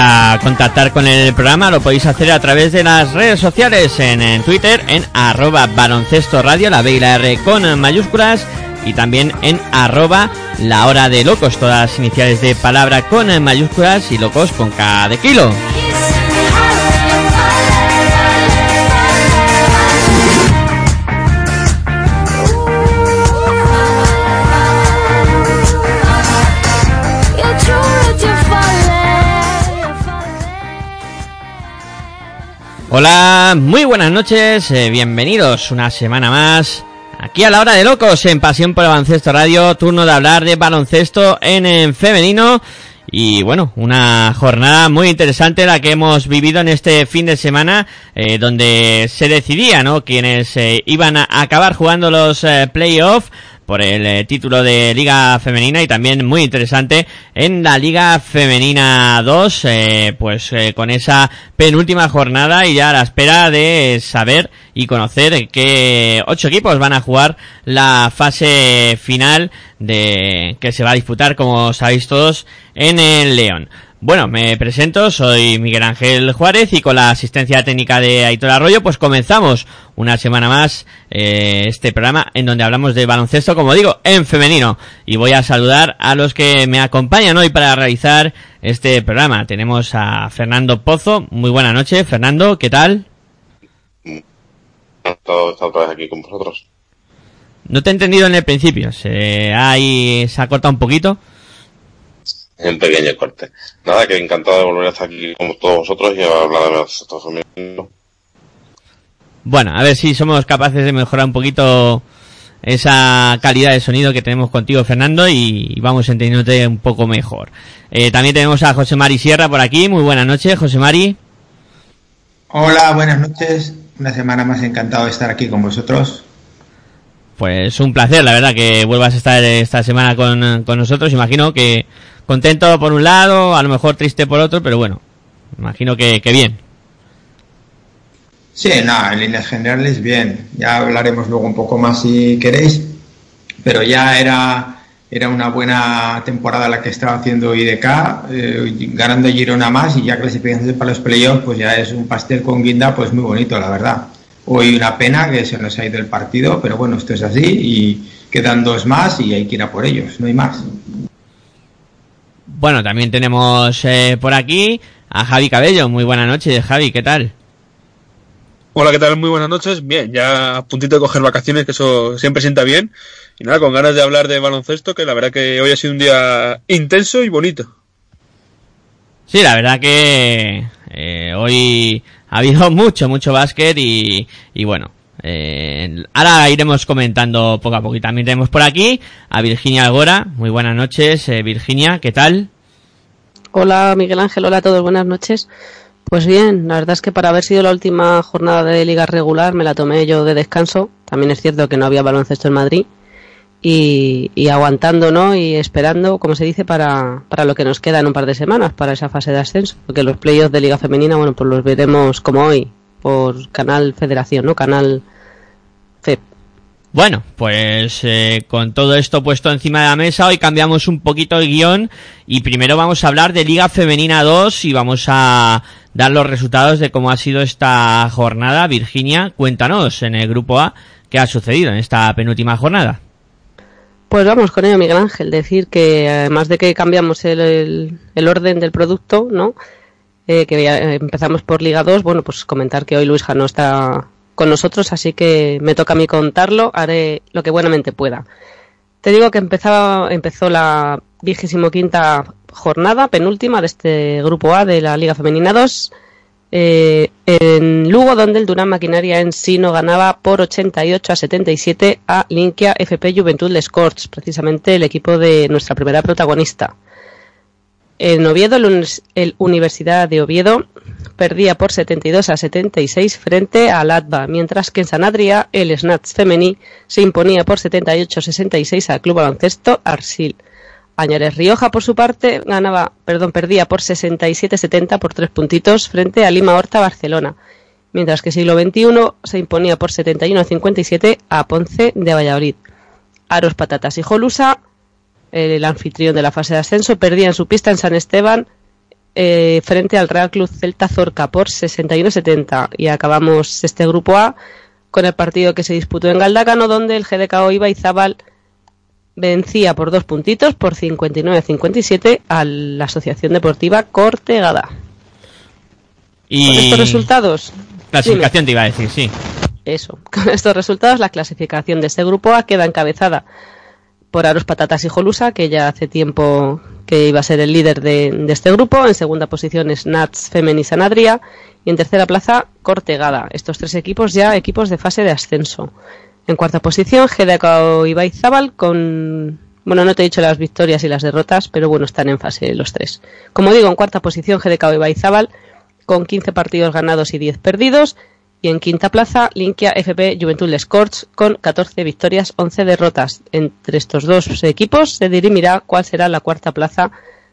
Para contactar con el programa lo podéis hacer a través de las redes sociales, en, Twitter, en arroba baloncesto radio, la B y la R con mayúsculas, y también en arroba la hora de locos, todas las iniciales de palabra con mayúsculas y locos con cada kilo. Hola, muy buenas noches, eh, bienvenidos una semana más aquí a la hora de locos en Pasión por el Baloncesto Radio, turno de hablar de baloncesto en, femenino y bueno, una jornada muy interesante la que hemos vivido en este fin de semana, eh, donde se decidía, ¿no? Quienes eh, iban a acabar jugando los playoffs por el eh, título de Liga Femenina y también muy interesante en la Liga Femenina 2, eh, pues eh, con esa penúltima jornada y ya a la espera de saber y conocer qué ocho equipos van a jugar la fase final de que se va a disputar, como sabéis todos, en el León. Bueno, me presento, soy Miguel Ángel Juárez y con la asistencia técnica de Aitor Arroyo, pues comenzamos una semana más eh, este programa en donde hablamos de baloncesto, como digo, en femenino. Y voy a saludar a los que me acompañan hoy para realizar este programa. Tenemos a Fernando Pozo. Muy buena noche, Fernando, ¿qué tal? otra vez aquí con vosotros. No te he entendido en el principio, se se ha cortado un poquito un pequeño corte. Nada, que encantado de volver a estar aquí con todos vosotros y hablar de baloncesto femenino. Bueno, a ver si somos capaces de mejorar un poquito esa calidad de sonido que tenemos contigo, Fernando, y vamos entendiéndote un poco mejor. Eh, también tenemos a José Mari Sierra por aquí. Muy buenas noches, José Mari. Hola, buenas noches. Una semana más encantado de estar aquí con vosotros. Pues un placer, la verdad, que vuelvas a estar esta semana con, con nosotros. Imagino que contento por un lado, a lo mejor triste por otro, pero bueno, imagino que, bien. Sí, nada, en líneas generales bien. Ya hablaremos luego un poco más si queréis, pero ya era, era una buena temporada la que estaba haciendo IDK, eh, ganando Girona más y ya clasificándose para los playoffs, pues ya es un pastel con guinda, pues muy bonito, la verdad. Hoy una pena que se nos ha ido el partido, pero bueno, esto es así y quedan dos más y hay que ir a por ellos, no hay más. Bueno, también tenemos eh, por aquí a Javi Cabello. Muy buena noche, Javi, ¿qué tal? Hola, ¿qué tal? Muy buenas noches. Bien, ya a puntito de coger vacaciones, que eso siempre sienta bien. Y nada, con ganas de hablar de baloncesto, que la verdad que hoy ha sido un día intenso y bonito. Sí, la verdad que eh, hoy ha habido mucho, mucho básquet y, y bueno, eh, ahora iremos comentando poco a poco. Y también tenemos por aquí a Virginia Algora. Muy buenas noches, eh, Virginia, ¿qué tal? Hola Miguel Ángel, hola a todos, buenas noches. Pues bien, la verdad es que para haber sido la última jornada de liga regular me la tomé yo de descanso. También es cierto que no había baloncesto en Madrid. Y, y aguantando, ¿no? Y esperando, como se dice, para, para lo que nos queda en un par de semanas, para esa fase de ascenso. Porque los playoffs de Liga Femenina, bueno, pues los veremos como hoy, por Canal Federación, ¿no? Canal FEP. Bueno, pues eh, con todo esto puesto encima de la mesa, hoy cambiamos un poquito el guion y primero vamos a hablar de Liga Femenina 2 y vamos a dar los resultados de cómo ha sido esta jornada. Virginia, cuéntanos en el grupo A qué ha sucedido en esta penúltima jornada. Pues vamos con ello, Miguel Ángel. Decir que además de que cambiamos el, el, el orden del producto, ¿no? Eh, que ya empezamos por Liga 2, bueno, pues comentar que hoy Luis no está con nosotros, así que me toca a mí contarlo, haré lo que buenamente pueda. Te digo que empezaba, empezó la vigésimo quinta jornada, penúltima de este grupo A de la Liga Femenina 2, eh, en Lugo, donde el Durán Maquinaria en sí no ganaba por 88 a 77 a Linkia FP Juventud de Scorch, precisamente el equipo de nuestra primera protagonista. En Oviedo, el Universidad de Oviedo perdía por 72 a 76 frente al ATBA, mientras que en San Adrià el Snatch femení se imponía por 78 a 66 al Club Baloncesto Arsil. Añares Rioja, por su parte, ganaba, perdón, perdía por 67-70 por tres puntitos frente a Lima Horta Barcelona, mientras que Siglo XXI se imponía por 71-57 a Ponce de Valladolid. Aros Patatas y Jolusa el anfitrión de la fase de ascenso, perdía en su pista en San Esteban eh, frente al Real Club Celta Zorca por 61-70 y acabamos este grupo A con el partido que se disputó en Galdacano donde el GDK Iba y Zabal vencía por dos puntitos por 59-57 a la Asociación Deportiva Cortegada. Y Con estos resultados, clasificación te iba a decir, sí. eso, con estos resultados la clasificación de este grupo A queda encabezada por Aros Patatas y Jolusa, que ya hace tiempo que iba a ser el líder de, este grupo. En segunda posición es Nats Femen y Sanadria. Y en tercera plaza, Cortegada. Estos tres equipos ya equipos de fase de ascenso. En cuarta posición, GDK y Zabal con... Bueno, no te he dicho las victorias y las derrotas, pero bueno, están en fase los tres. Como digo, en cuarta posición, GDK y Zabal con 15 partidos ganados y 10 perdidos. Y en quinta plaza, Linkia FP Juventud Les con 14 victorias, 11 derrotas. Entre estos dos equipos se dirimirá cuál será la cuarta plaza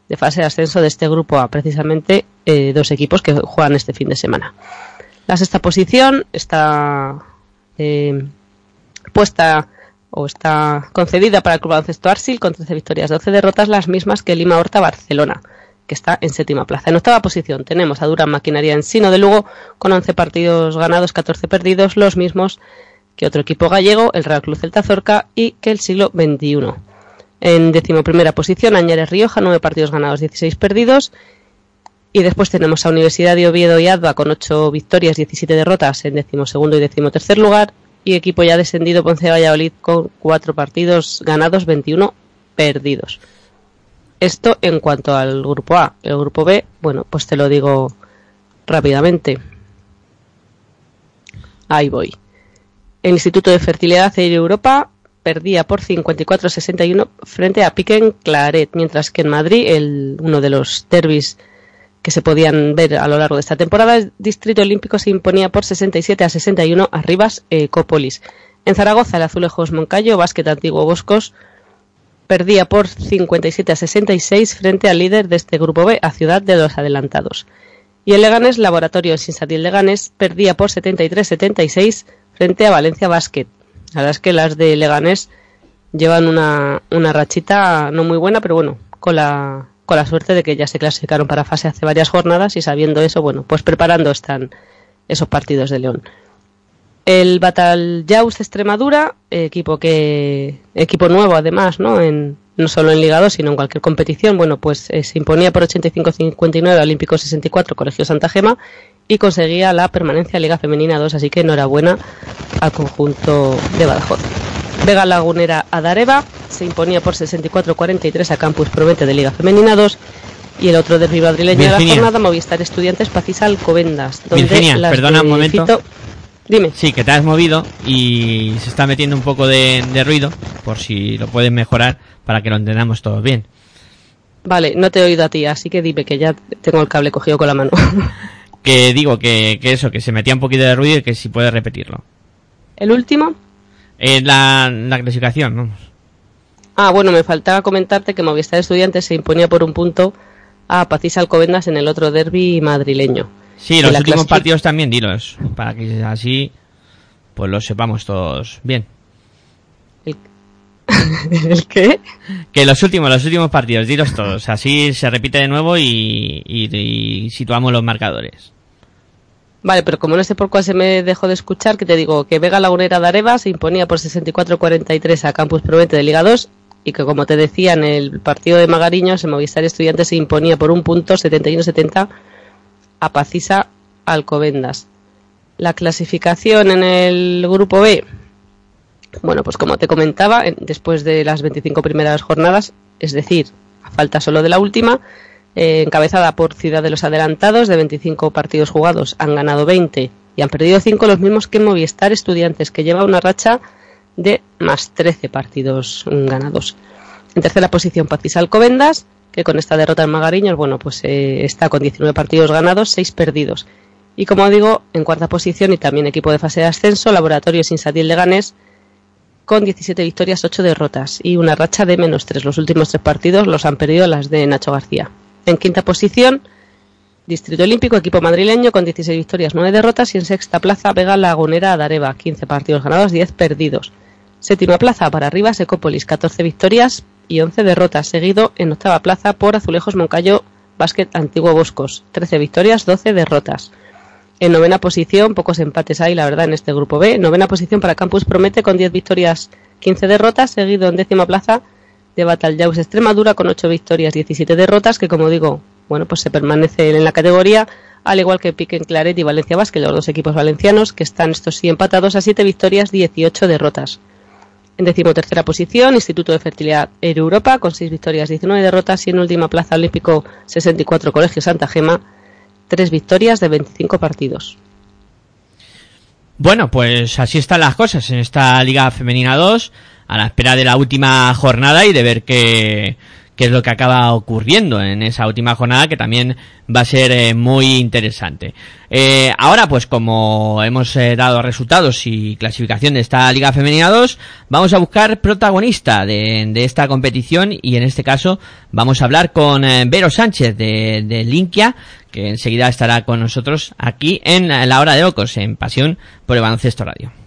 de fase de ascenso de este grupo A, precisamente eh, dos equipos que juegan este fin de semana. La sexta posición está eh, puesta o está concedida para el Club Baloncesto Arsil con 13 victorias, 12 derrotas, las mismas que Lima Horta Barcelona que está en séptima plaza. En octava posición tenemos a Durán Maquinaria en Sino de Lugo con 11 partidos ganados, 14 perdidos, los mismos que otro equipo gallego, el Real Club Celta Zorca y que el siglo XXI. En decimoprimera posición, Añares Rioja, 9 partidos ganados, 16 perdidos. Y después tenemos a Universidad de Oviedo y Adva con 8 victorias, 17 derrotas en decimosegundo y decimotercer lugar. Y equipo ya descendido Ponce Valladolid con 4 partidos ganados, 21 perdidos. Esto en cuanto al grupo A. El grupo B, bueno, pues te lo digo rápidamente. Ahí voy. El Instituto de Fertilidad de Europa perdía por 54-61 frente a Piquen Claret, mientras que en Madrid, el, uno de los derbis que se podían ver a lo largo de esta temporada, el Distrito Olímpico se imponía por 67 a 61 a Rivas Ecópolis. En Zaragoza, el Azulejos Moncayo, Básquet Antiguo Boscos, perdía por 57 a 66 frente al líder de este grupo B, a Ciudad de los Adelantados. Y el Leganés, Laboratorio Sinsatil Leganés, perdía por 73-76 frente a Valencia Basket. La verdad es que las de Leganés llevan una, una rachita no muy buena, pero bueno, con la, con la suerte de que ya se clasificaron para fase hace varias jornadas y sabiendo eso, bueno, pues preparando están esos partidos de León. El Jaus Extremadura, equipo que equipo nuevo además, ¿no? En, no solo en Liga 2, sino en cualquier competición, bueno, pues eh, se imponía por 85-59 Olímpico 64 Colegio Santa Gema y conseguía la permanencia en Liga Femenina 2, así que enhorabuena al conjunto de Badajoz. Vega Lagunera a Dareva se imponía por 64-43 a Campus Promete de Liga Femenina 2 y el otro derbi madrileño de la jornada Movistar Estudiantes Pacisa Alcobendas. Donde Virginia, las perdona un momento. Fito- Dime. Sí, que te has movido y se está metiendo un poco de, de ruido, por si lo puedes mejorar para que lo entendamos todos bien. Vale, no te he oído a ti, así que dime que ya tengo el cable cogido con la mano. Que digo que, que eso, que se metía un poquito de ruido y que si puedes repetirlo. el último. Eh, la, la clasificación, vamos. Ah, bueno, me faltaba comentarte que Movistar Estudiantes se imponía por un punto a Pacisa Alcobendas en el otro derby madrileño. Sí, los últimos partidos también dilos, para que así pues lo sepamos todos bien. ¿El qué? Que los últimos, los últimos partidos, dilos todos, así se repite de nuevo y, y- y situamos los marcadores. Vale, pero como no sé por cuál se me dejó de escuchar, que te digo que Vega Lagunera de Areva se imponía por 64-43 a Campus Provete de Liga 2 y que como te decía en el partido de Magariños, el Movistar Estudiantes se imponía por un punto 71-70 a Pacisa Alcobendas. La clasificación en el grupo B, bueno, pues como te comentaba, en- después de las 25 primeras jornadas, es decir, a falta solo de la última, eh, encabezada por Ciudad de los Adelantados, de 25 partidos jugados, han ganado 20 y han perdido 5 los mismos que Movistar Estudiantes, que lleva una racha de más 13 partidos ganados. En tercera posición, Pacisa Alcobendas, con esta derrota en Magariños, bueno, pues eh, está con 19 partidos ganados, 6 perdidos. Y como digo, en cuarta posición y también equipo de fase de ascenso, Laboratorios Insatil de Ganés, con 17 victorias, 8 derrotas y una racha de menos 3. Los últimos tres partidos los han perdido las de Nacho García. En quinta posición, Distrito Olímpico, equipo madrileño, con 16 victorias, 9 derrotas. Y en sexta plaza, Vega Lagunera Dareva, 15 partidos ganados, 10 perdidos. Séptima plaza para arriba, Secópolis, 14 victorias y 11 derrotas. Seguido en octava plaza por Azulejos Moncayo, Básquet Antiguo Boscos, 13 victorias, 12 derrotas. En novena posición, pocos empates hay, la verdad, en este grupo B. Novena posición para Campus Promete con 10 victorias, 15 derrotas, seguido en décima plaza de Batalhaus Extremadura con 8 victorias, 17 derrotas, que como digo, bueno, pues se permanece en la categoría, al igual que Piquen Claret y Valencia Basket, los dos equipos valencianos, que están estos sí empatados a 7 victorias, 18 derrotas. En decimotercera posición, Instituto de Fertilidad Europa, con 6 victorias, 19 derrotas, y en última plaza Olímpico 64 Colegio Santa Gema, 3 victorias de 25 partidos. Bueno, pues así están las cosas en esta Liga Femenina 2, a la espera de la última jornada y de ver qué, qué es lo que acaba ocurriendo en esa última jornada que también va a ser eh, muy interesante. Eh, ahora, pues como hemos eh, dado resultados y clasificación de esta Liga Femenina 2, vamos a buscar protagonista de, esta competición y en este caso vamos a hablar con eh, Vero Sánchez de, de Linkia, que enseguida estará con nosotros aquí en la hora de locos, en Pasión por el Baloncesto Radio.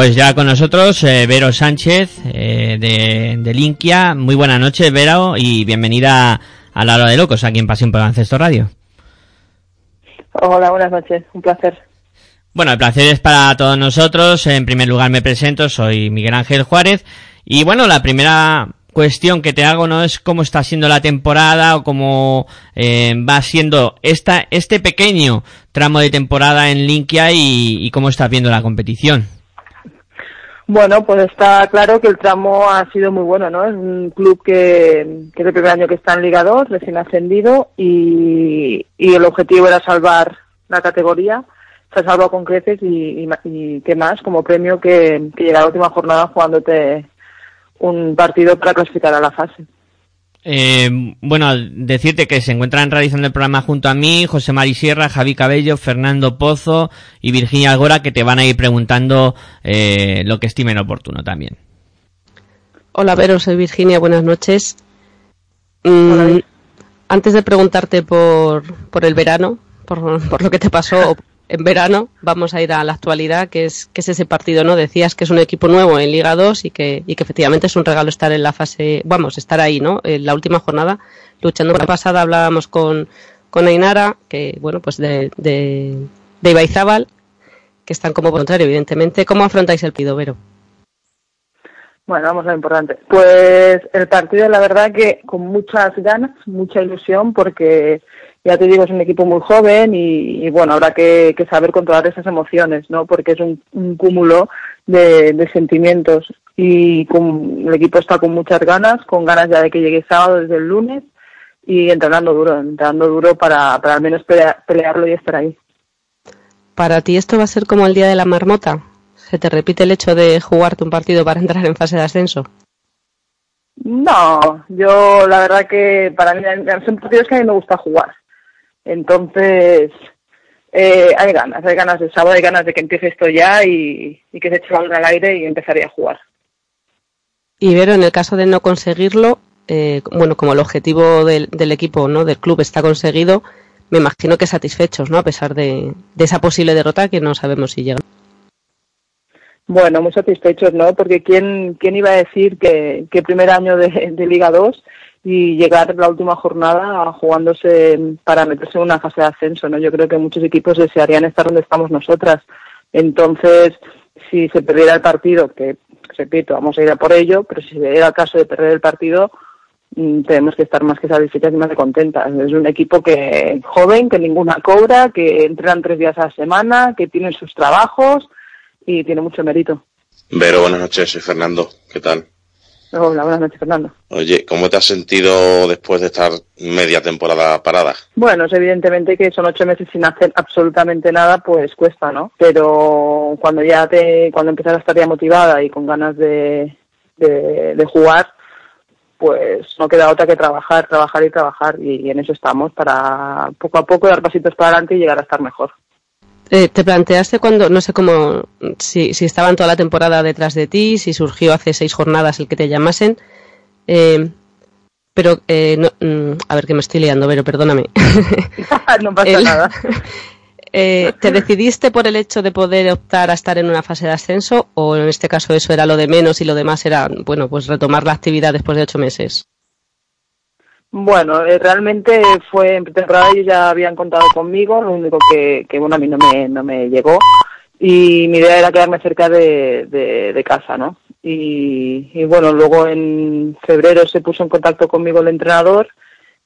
Pues ya con nosotros eh, Vero Sánchez eh, de, de Linkia. Muy buenas noches, Vero, y bienvenida a la hora de locos aquí en Pasión por Ancesto Radio. Hola, buenas noches, un placer. Bueno, el placer es para todos nosotros. En primer lugar me presento, soy Miguel Ángel Juárez. Y bueno, la primera cuestión que te hago no es cómo está siendo la temporada o cómo eh, va siendo esta, este pequeño tramo de temporada en Linkia y, y cómo estás viendo la competición. Bueno, pues está claro que el tramo ha sido muy bueno, ¿no? Es un club que, que es el primer año que está en Liga 2, recién ascendido, y, el objetivo era salvar la categoría. Se ha salvado con creces y, y, y qué más, como premio que, que llega a la última jornada jugándote un partido para clasificar a la fase. Eh, bueno, decirte que se encuentran realizando el programa junto a mí, José Mari Sierra, Javi Cabello, Fernando Pozo y Virginia Algora, que te van a ir preguntando eh, lo que estimen oportuno también. Hola, Vero, soy Virginia, buenas noches. Mm, Hola. antes de preguntarte por, por el verano, por, por lo que te pasó en verano, vamos a ir a la actualidad, que es, que es ese partido, ¿no? Decías que es un equipo nuevo en Liga 2 y que, y que efectivamente es un regalo estar en la fase, vamos, estar ahí, ¿no? En la última jornada, luchando. La pasada hablábamos con, con Ainara, que, bueno, pues de, de, de Ibaizábal, que están como contrario, evidentemente. ¿Cómo afrontáis el pido, Vero? Bueno, vamos a lo importante. Pues el partido, la verdad que con muchas ganas, mucha ilusión, porque ya te digo, es un equipo muy joven y, y bueno, habrá que, que, saber controlar esas emociones, ¿no? Porque es un, un cúmulo de, de, sentimientos y con, el equipo está con muchas ganas, con ganas ya de que llegue sábado desde el lunes y entrenando duro, entrenando duro para, para al menos pelear, pelearlo y estar ahí. ¿Para ti esto va a ser como el día de la marmota? ¿Se te repite el hecho de jugarte un partido para entrar en fase de ascenso? No, yo la verdad que para mí son partidos que a mí me gusta jugar. Entonces, eh, hay ganas, hay ganas de sábado, hay ganas de que empiece esto ya y, y que se eche balón al aire y empezaría a jugar. Y Vero, en el caso de no conseguirlo, eh, bueno, como el objetivo del, del, equipo, ¿no? Del club está conseguido, me imagino que satisfechos, ¿no? A pesar de, de esa posible derrota que no sabemos si llega. Bueno, muy satisfechos, ¿no? Porque quién, quién iba a decir que, que primer año de, de Liga 2 y llegar la última jornada jugándose para meterse en una fase de ascenso, ¿no? Yo creo que muchos equipos desearían estar donde estamos nosotras. Entonces, si se perdiera el partido, que repito, vamos a ir a por ello, pero si diera el caso de perder el partido, mmm, tenemos que estar más que satisfechas y más que contentas. Es un equipo que joven, que ninguna cobra, que entrenan tres días a la semana, que tienen sus trabajos y tiene mucho mérito. Vero, buenas noches, soy Fernando. ¿Qué tal? Hola, buenas noches, Fernando. Oye, ¿cómo te has sentido después de estar media temporada parada? Bueno, es evidentemente que son ocho meses sin hacer absolutamente nada, pues cuesta, ¿no? Pero cuando ya te, cuando empiezas a estar ya motivada y con ganas de, de, de jugar, pues no queda otra que trabajar, trabajar y trabajar. Y, y en eso estamos, para poco a poco dar pasitos para adelante y llegar a estar mejor. Eh, ¿Te planteaste cuando, no sé cómo, si, si, estaban toda la temporada detrás de ti, si surgió hace seis jornadas el que te llamasen? Eh, pero, eh, no, mm, a ver que me estoy liando, pero perdóname. no pasa el, nada. Eh, ¿Te decidiste por el hecho de poder optar a estar en una fase de ascenso o en este caso eso era lo de menos y lo demás era, bueno, pues retomar la actividad después de ocho meses? Bueno, eh, realmente fue en pretemporada ellos ya habían contado conmigo, lo único que, que bueno, a mí no me, no me llegó. Y mi idea era quedarme cerca de, de, de casa, ¿no? Y, y, bueno, luego en febrero se puso en contacto conmigo el entrenador,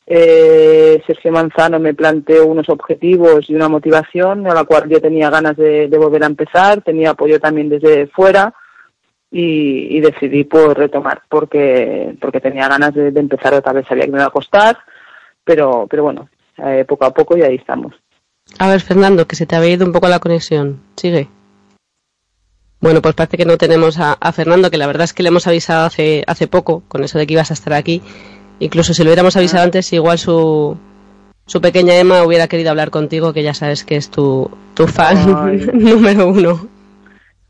eh, Sergio Manzano me planteó unos objetivos y una motivación a la cual yo tenía ganas de volver a empezar, tenía apoyo también desde fuera y, y, decidí pues retomar porque porque tenía ganas de, de, empezar otra vez. Sabía que me iba a costar pero pero bueno eh, poco a poco y ahí estamos. A ver Fernando que se te había ido un poco la conexión. Sigue. Bueno pues parece que no tenemos a, a Fernando que la verdad es que le hemos avisado hace hace poco con eso de que ibas a estar aquí. Incluso si lo hubiéramos avisado ah. antes igual su su pequeña Emma hubiera querido hablar contigo que ya sabes que es tu tu fan número uno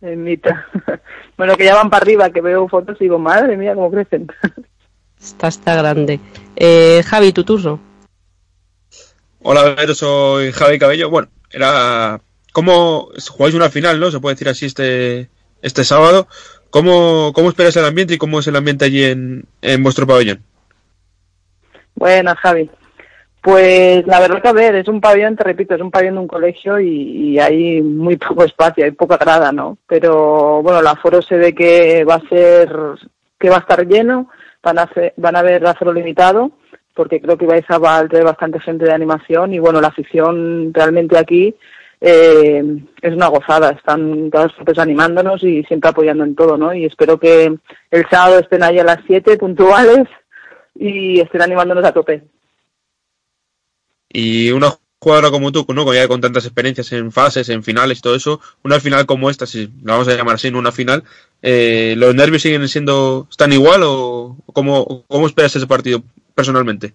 Emita. Bueno, que ya van para arriba, que veo fotos y digo, madre mía, cómo crecen. Está, está grande. Eh, Javi, tu turno. Hola, soy Javi Cabello. Bueno, era... ¿Cómo jugáis una final, no? Se puede decir así este, este sábado. ¿Cómo, ¿Cómo esperas el ambiente y cómo es el ambiente allí en, en vuestro pabellón? Buenas, Javi. Pues la verdad que a ver, es un pabellón, te repito, es un pabellón de un colegio y, hay muy poco espacio, hay poca grada, ¿no? Pero bueno, el aforo se ve que va a ser, que va a estar lleno, van a, hacer, van a haber aforo limitado, porque creo que vais a traer bastante gente de animación y bueno, la afición realmente aquí eh, es una gozada, están todas partes animándonos y siempre apoyando en todo, ¿no? Y espero que el sábado estén ahí a las 7 puntuales y estén animándonos a tope. Y una jugadora como tú. Con, ya con tantas experiencias en fases, en finales y todo eso, una final como esta, si la vamos a llamar así, una final, eh, ¿los nervios siguen siendo, están igual o cómo, cómo esperas ese partido personalmente?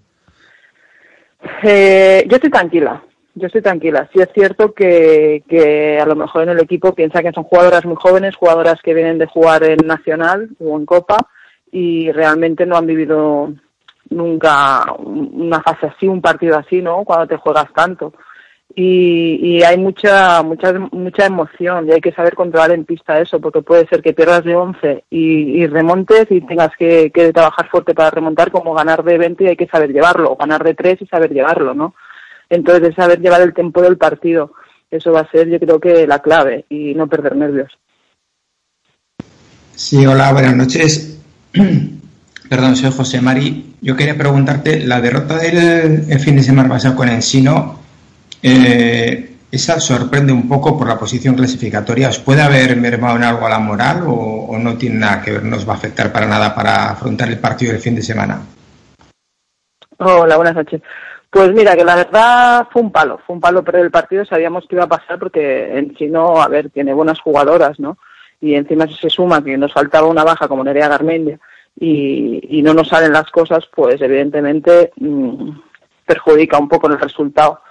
Eh, yo estoy tranquila, yo estoy tranquila. Sí es cierto que, que a lo mejor en el equipo piensa que son jugadoras muy jóvenes, jugadoras que vienen de jugar en Nacional o en Copa y realmente no han vivido nunca una fase así, un partido así, ¿no? Cuando te juegas tanto. Y, y, hay mucha, mucha, mucha emoción y hay que saber controlar en pista eso, porque puede ser que pierdas de 11 y, y remontes y tengas que, que, trabajar fuerte para remontar, como ganar de 20 y hay que saber llevarlo, o ganar de 3 y saber llevarlo, ¿no? Entonces, saber llevar el tiempo del partido, eso va a ser, yo creo que la clave y no perder nervios. Sí, hola, buenas noches. Perdón, soy José Mari. Yo quería preguntarte, la derrota del fin de semana pasado con Ensino, eh, esa sorprende un poco por la posición clasificatoria. ¿Os puede haber mermado en algo a la moral o, no tiene nada que ver, no va a afectar para nada para afrontar el partido del fin de semana? Hola, buenas noches. Pues mira, que la verdad fue un palo, fue un palo pero el partido, sabíamos que iba a pasar porque Ensino, a ver, tiene buenas jugadoras, ¿no? Y encima se suma que nos faltaba una baja como Nerea Garmendia y, no nos salen las cosas, pues evidentemente mm, perjudica un poco el resultado.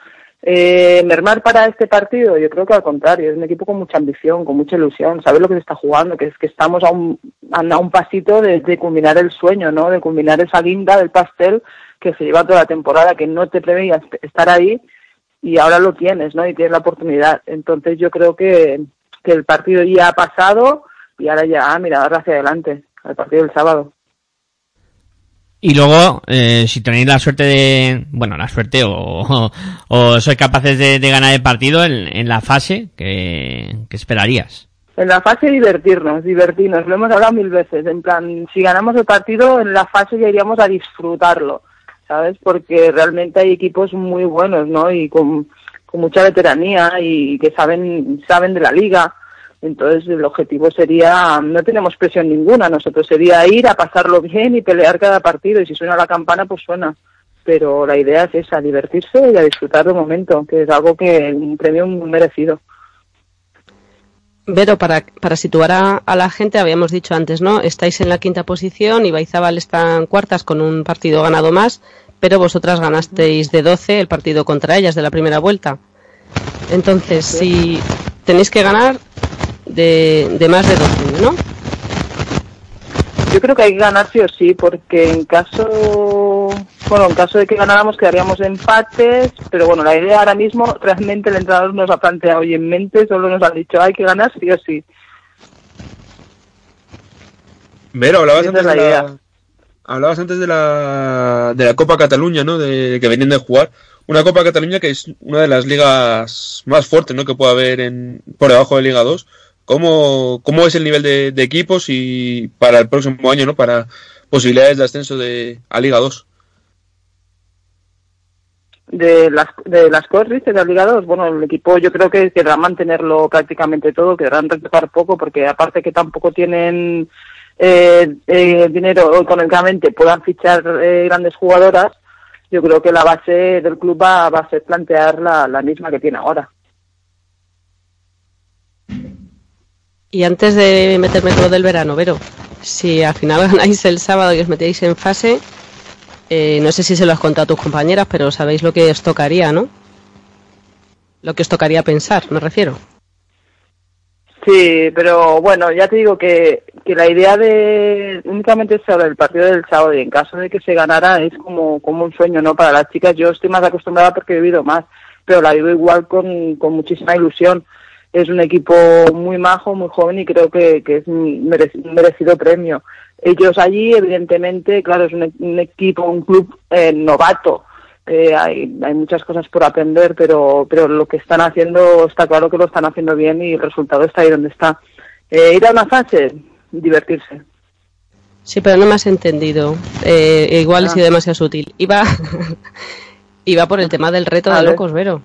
Eh, mermar para este partido, yo creo que al contrario, es un equipo con mucha ambición, con mucha ilusión, sabe lo que se está jugando, que es que estamos a un, a un pasito de, de culminar el sueño, ¿no? De culminar esa guinda del pastel que se lleva toda la temporada, que no te preveías estar ahí y ahora lo tienes, ¿no? Y tienes la oportunidad. Entonces yo creo que, que el partido ya ha pasado y ahora ya, ah, mira, ahora hacia adelante, al partido del sábado. Y luego, eh, si tenéis la suerte de, bueno, la suerte o, o, sois capaces de, ganar el partido en, la fase, ¿qué, esperarías? En la fase divertirnos, divertirnos, lo hemos hablado mil veces, en plan, si ganamos el partido, en la fase ya iríamos a disfrutarlo, ¿sabes? Porque realmente hay equipos muy buenos, ¿no? Y con, con mucha veteranía y que saben, saben de la liga entonces el objetivo sería, no tenemos presión ninguna, nosotros sería ir a pasarlo bien y pelear cada partido y si suena la campana pues suena. Pero la idea es esa, divertirse y a disfrutar del momento, que es algo que un premio muy merecido. Vero, para, para situar a, la gente, habíamos dicho antes, ¿no? Estáis en la quinta posición y Baizabal está en cuartas con un partido ganado más, pero vosotras ganasteis de 12 el partido contra ellas de la primera vuelta. Entonces, si tenéis que ganar, de, más de 12, ¿no? Yo creo que hay que ganar sí o sí, porque en caso, bueno, en caso de que ganáramos quedaríamos empates, pero bueno, la idea ahora mismo realmente el entrenador nos ha planteado y en mente solo nos ha dicho hay que ganar sí o sí. Vero, hablabas antes, de la, hablabas antes de la, de la Copa Cataluña, ¿no? De que venían de jugar. Una Copa Cataluña que es una de las ligas más fuertes, ¿no? Que puede haber en, por debajo de Liga 2 ¿Cómo, cómo es el nivel de, equipos y para el próximo año, ¿no? Para posibilidades de ascenso de, a Liga 2? De las, de las cosas, de la Liga 2, bueno, el equipo yo creo que querrá mantenerlo prácticamente todo, querrán retocar poco, porque aparte que tampoco tienen eh, eh, dinero económicamente, puedan fichar eh, grandes jugadoras, yo creo que la base del club va, va a ser plantear la, la misma que tiene ahora. Y antes de meterme todo del verano, Vero, si al final ganáis el sábado y os metéis en fase, eh, no sé si se lo has contado a tus compañeras, pero sabéis lo que os tocaría, ¿no? Lo que os tocaría pensar, me refiero. Sí, pero bueno, ya te digo que, que la idea de únicamente sobre el partido del sábado y en caso de que se ganara es como, como un sueño, ¿no? Para las chicas yo estoy más acostumbrada porque he vivido más, pero la vivo igual con, con muchísima ilusión es un equipo muy majo, muy joven y creo que, que es un merecido premio. Ellos allí, evidentemente, claro, es un, equipo, un club eh, novato. Eh, hay, hay muchas cosas por aprender, pero, pero lo que están haciendo está claro que lo están haciendo bien y el resultado está ahí donde está. Eh, ir a una fase, divertirse. Sí, pero no me has entendido. Eh, igual he sido ah. demasiado sutil. Iba, iba por el tema del reto de locos, Vero.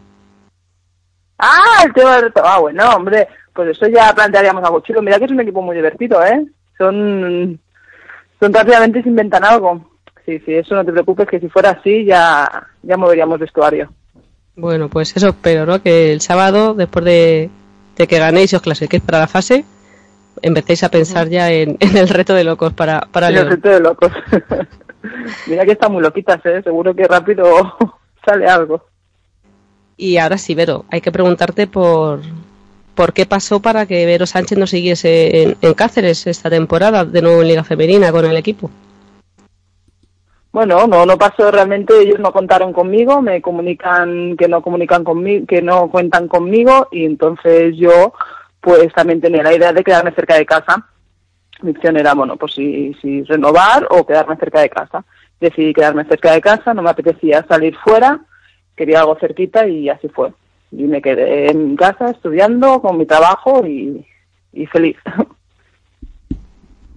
Ah, el tema del reto. Ah, bueno, hombre, pues eso ya plantearíamos algo chulo. Mira que es un equipo muy divertido, ¿eh? Son, son rápidamente se inventan algo. Sí, sí, eso no te preocupes, que si fuera así ya, ya moveríamos vestuario. Bueno, pues eso espero, ¿no? Que el sábado, después de, de que ganéis y os clasifiquéis para la fase, empecéis a pensar ya en, el reto de locos para, para El reto de locos. Mira que están muy loquitas, ¿eh? Seguro que rápido sale algo. Y ahora sí, Vero, hay que preguntarte por, por qué pasó para que Vero Sánchez no siguiese en, en, Cáceres esta temporada, de nuevo en Liga Femenina con el equipo. Bueno, no, no pasó realmente, ellos no contaron conmigo, me comunican que no comunican conmigo, que no cuentan conmigo y entonces yo pues también tenía la idea de quedarme cerca de casa. Mi opción era, bueno, pues si, si renovar o quedarme cerca de casa. Decidí quedarme cerca de casa, no me apetecía salir fuera, quería algo cerquita y así fue. Y me quedé en casa estudiando con mi trabajo y, feliz.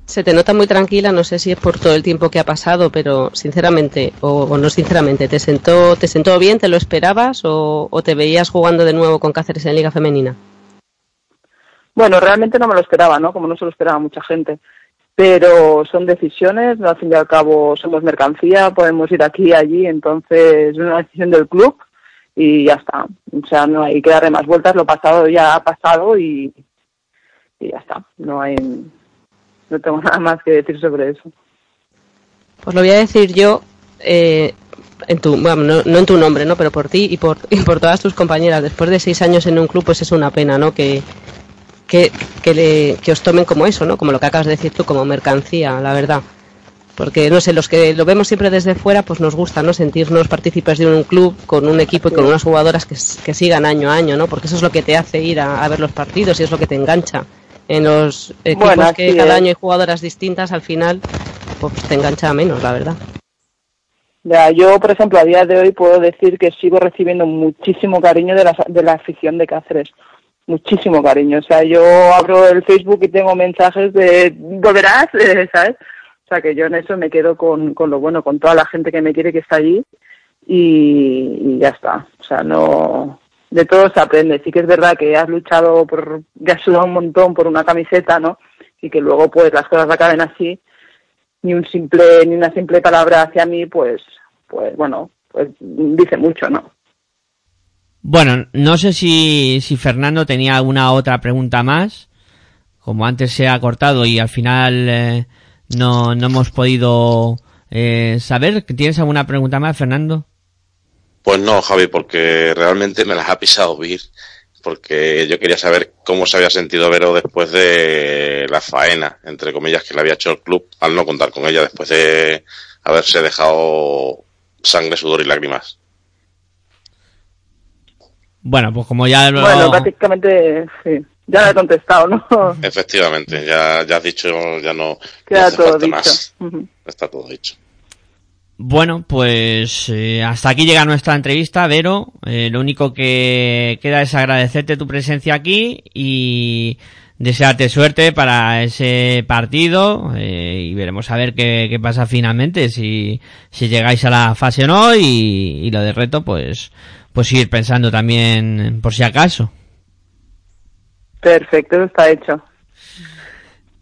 Se te nota muy tranquila, no sé si es por todo el tiempo que ha pasado, pero sinceramente, o, no sinceramente, ¿te sentó, ¿te sentó bien? ¿Te lo esperabas o, o te veías jugando de nuevo con Cáceres en Liga Femenina? Bueno, realmente no me lo esperaba, ¿no? Como no se lo esperaba mucha gente. Pero son decisiones, al fin y al cabo somos mercancía, podemos ir aquí y allí, entonces es una decisión del club y ya está. O sea, no hay que darle más vueltas, lo pasado ya ha pasado y, ya está. No hay, no tengo nada más que decir sobre eso. Pues lo voy a decir yo, eh, en tu, bueno, no, no, en tu nombre, ¿no? Pero por ti y por, y por todas tus compañeras. Después de seis años en un club, pues es una pena, ¿no? Que, que, que, os tomen como eso, ¿no? Como lo que acabas de decir tú, como mercancía, la verdad. Porque, no sé, los que lo vemos siempre desde fuera, pues nos gusta, ¿no? Sentirnos partícipes de un club con un equipo y con unas jugadoras que, que sigan año a año, ¿no? Porque eso es lo que te hace ir a, ver los partidos y es lo que te engancha. En los equipos que cada año hay jugadoras distintas, al final, pues te engancha menos, la verdad. Ya, yo, por ejemplo, a día de hoy puedo decir que sigo recibiendo muchísimo cariño de la, de la afición de Cáceres muchísimo cariño. O sea, yo abro el Facebook y tengo mensajes de volverás, ¿sabes? O sea, que yo en eso me quedo con, con lo bueno, con toda la gente que me quiere que está allí y, ya está. O sea, no. De todo se aprende. Sí que es verdad que has luchado por. que has sudado un montón por una camiseta, ¿no? Y que luego, pues, las cosas acaben así. Ni un simple, ni una simple palabra hacia mí, pues, pues, bueno, pues dice mucho, ¿no? Bueno, no sé si, Fernando tenía alguna otra pregunta más. Como antes se ha cortado y al final eh, no, no hemos podido eh, saber. ¿Tienes alguna pregunta más, Fernando? Pues no, Javi, porque realmente me las ha pisado Vir. Porque yo quería saber cómo se había sentido Vero después de la faena, entre comillas, que le había hecho el club al no contar con ella después de haberse dejado sangre, sudor y lágrimas. Bueno, pues como ya lo... Bueno, prácticamente sí. Ya lo he contestado, ¿no? Efectivamente, ya, ya has dicho, ya no... Queda todo dicho. Está todo dicho. Bueno, pues eh, hasta aquí llega nuestra entrevista, Vero. Eh, lo único que queda es agradecerte tu presencia aquí y desearte suerte para ese partido eh, y veremos a ver qué, qué, pasa finalmente, si, si llegáis a la fase o no y, y lo de reto, pues pues ir pensando también por si acaso. Perfecto, está hecho.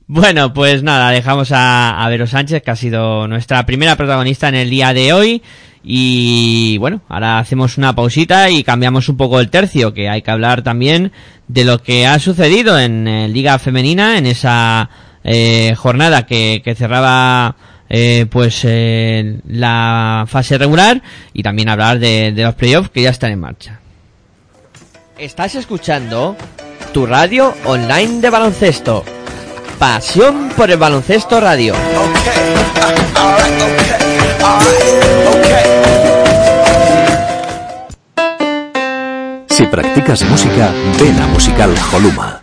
Bueno, pues nada, dejamos a, a Vero Sánchez, que ha sido nuestra primera protagonista en el día de hoy. Y bueno, ahora hacemos una pausita y cambiamos un poco el tercio, que hay que hablar también de lo que ha sucedido en, eh, Liga Femenina, en esa eh, jornada que, que cerraba eh, pues eh, la fase regular y también hablar de, los playoffs que ya están en marcha. Estás escuchando tu radio online de baloncesto. Pasión por el baloncesto radio. Si practicas música, ven a Musical Holuma.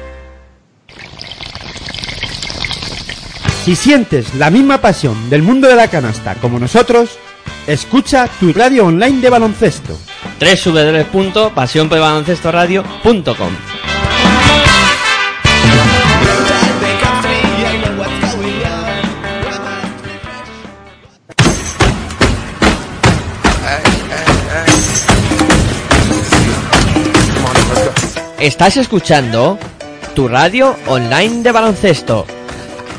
Si sientes la misma pasión del mundo de la canasta como nosotros, escucha tu radio online de baloncesto. www.pasionporbaloncestoradio.com Estás escuchando tu radio online de baloncesto.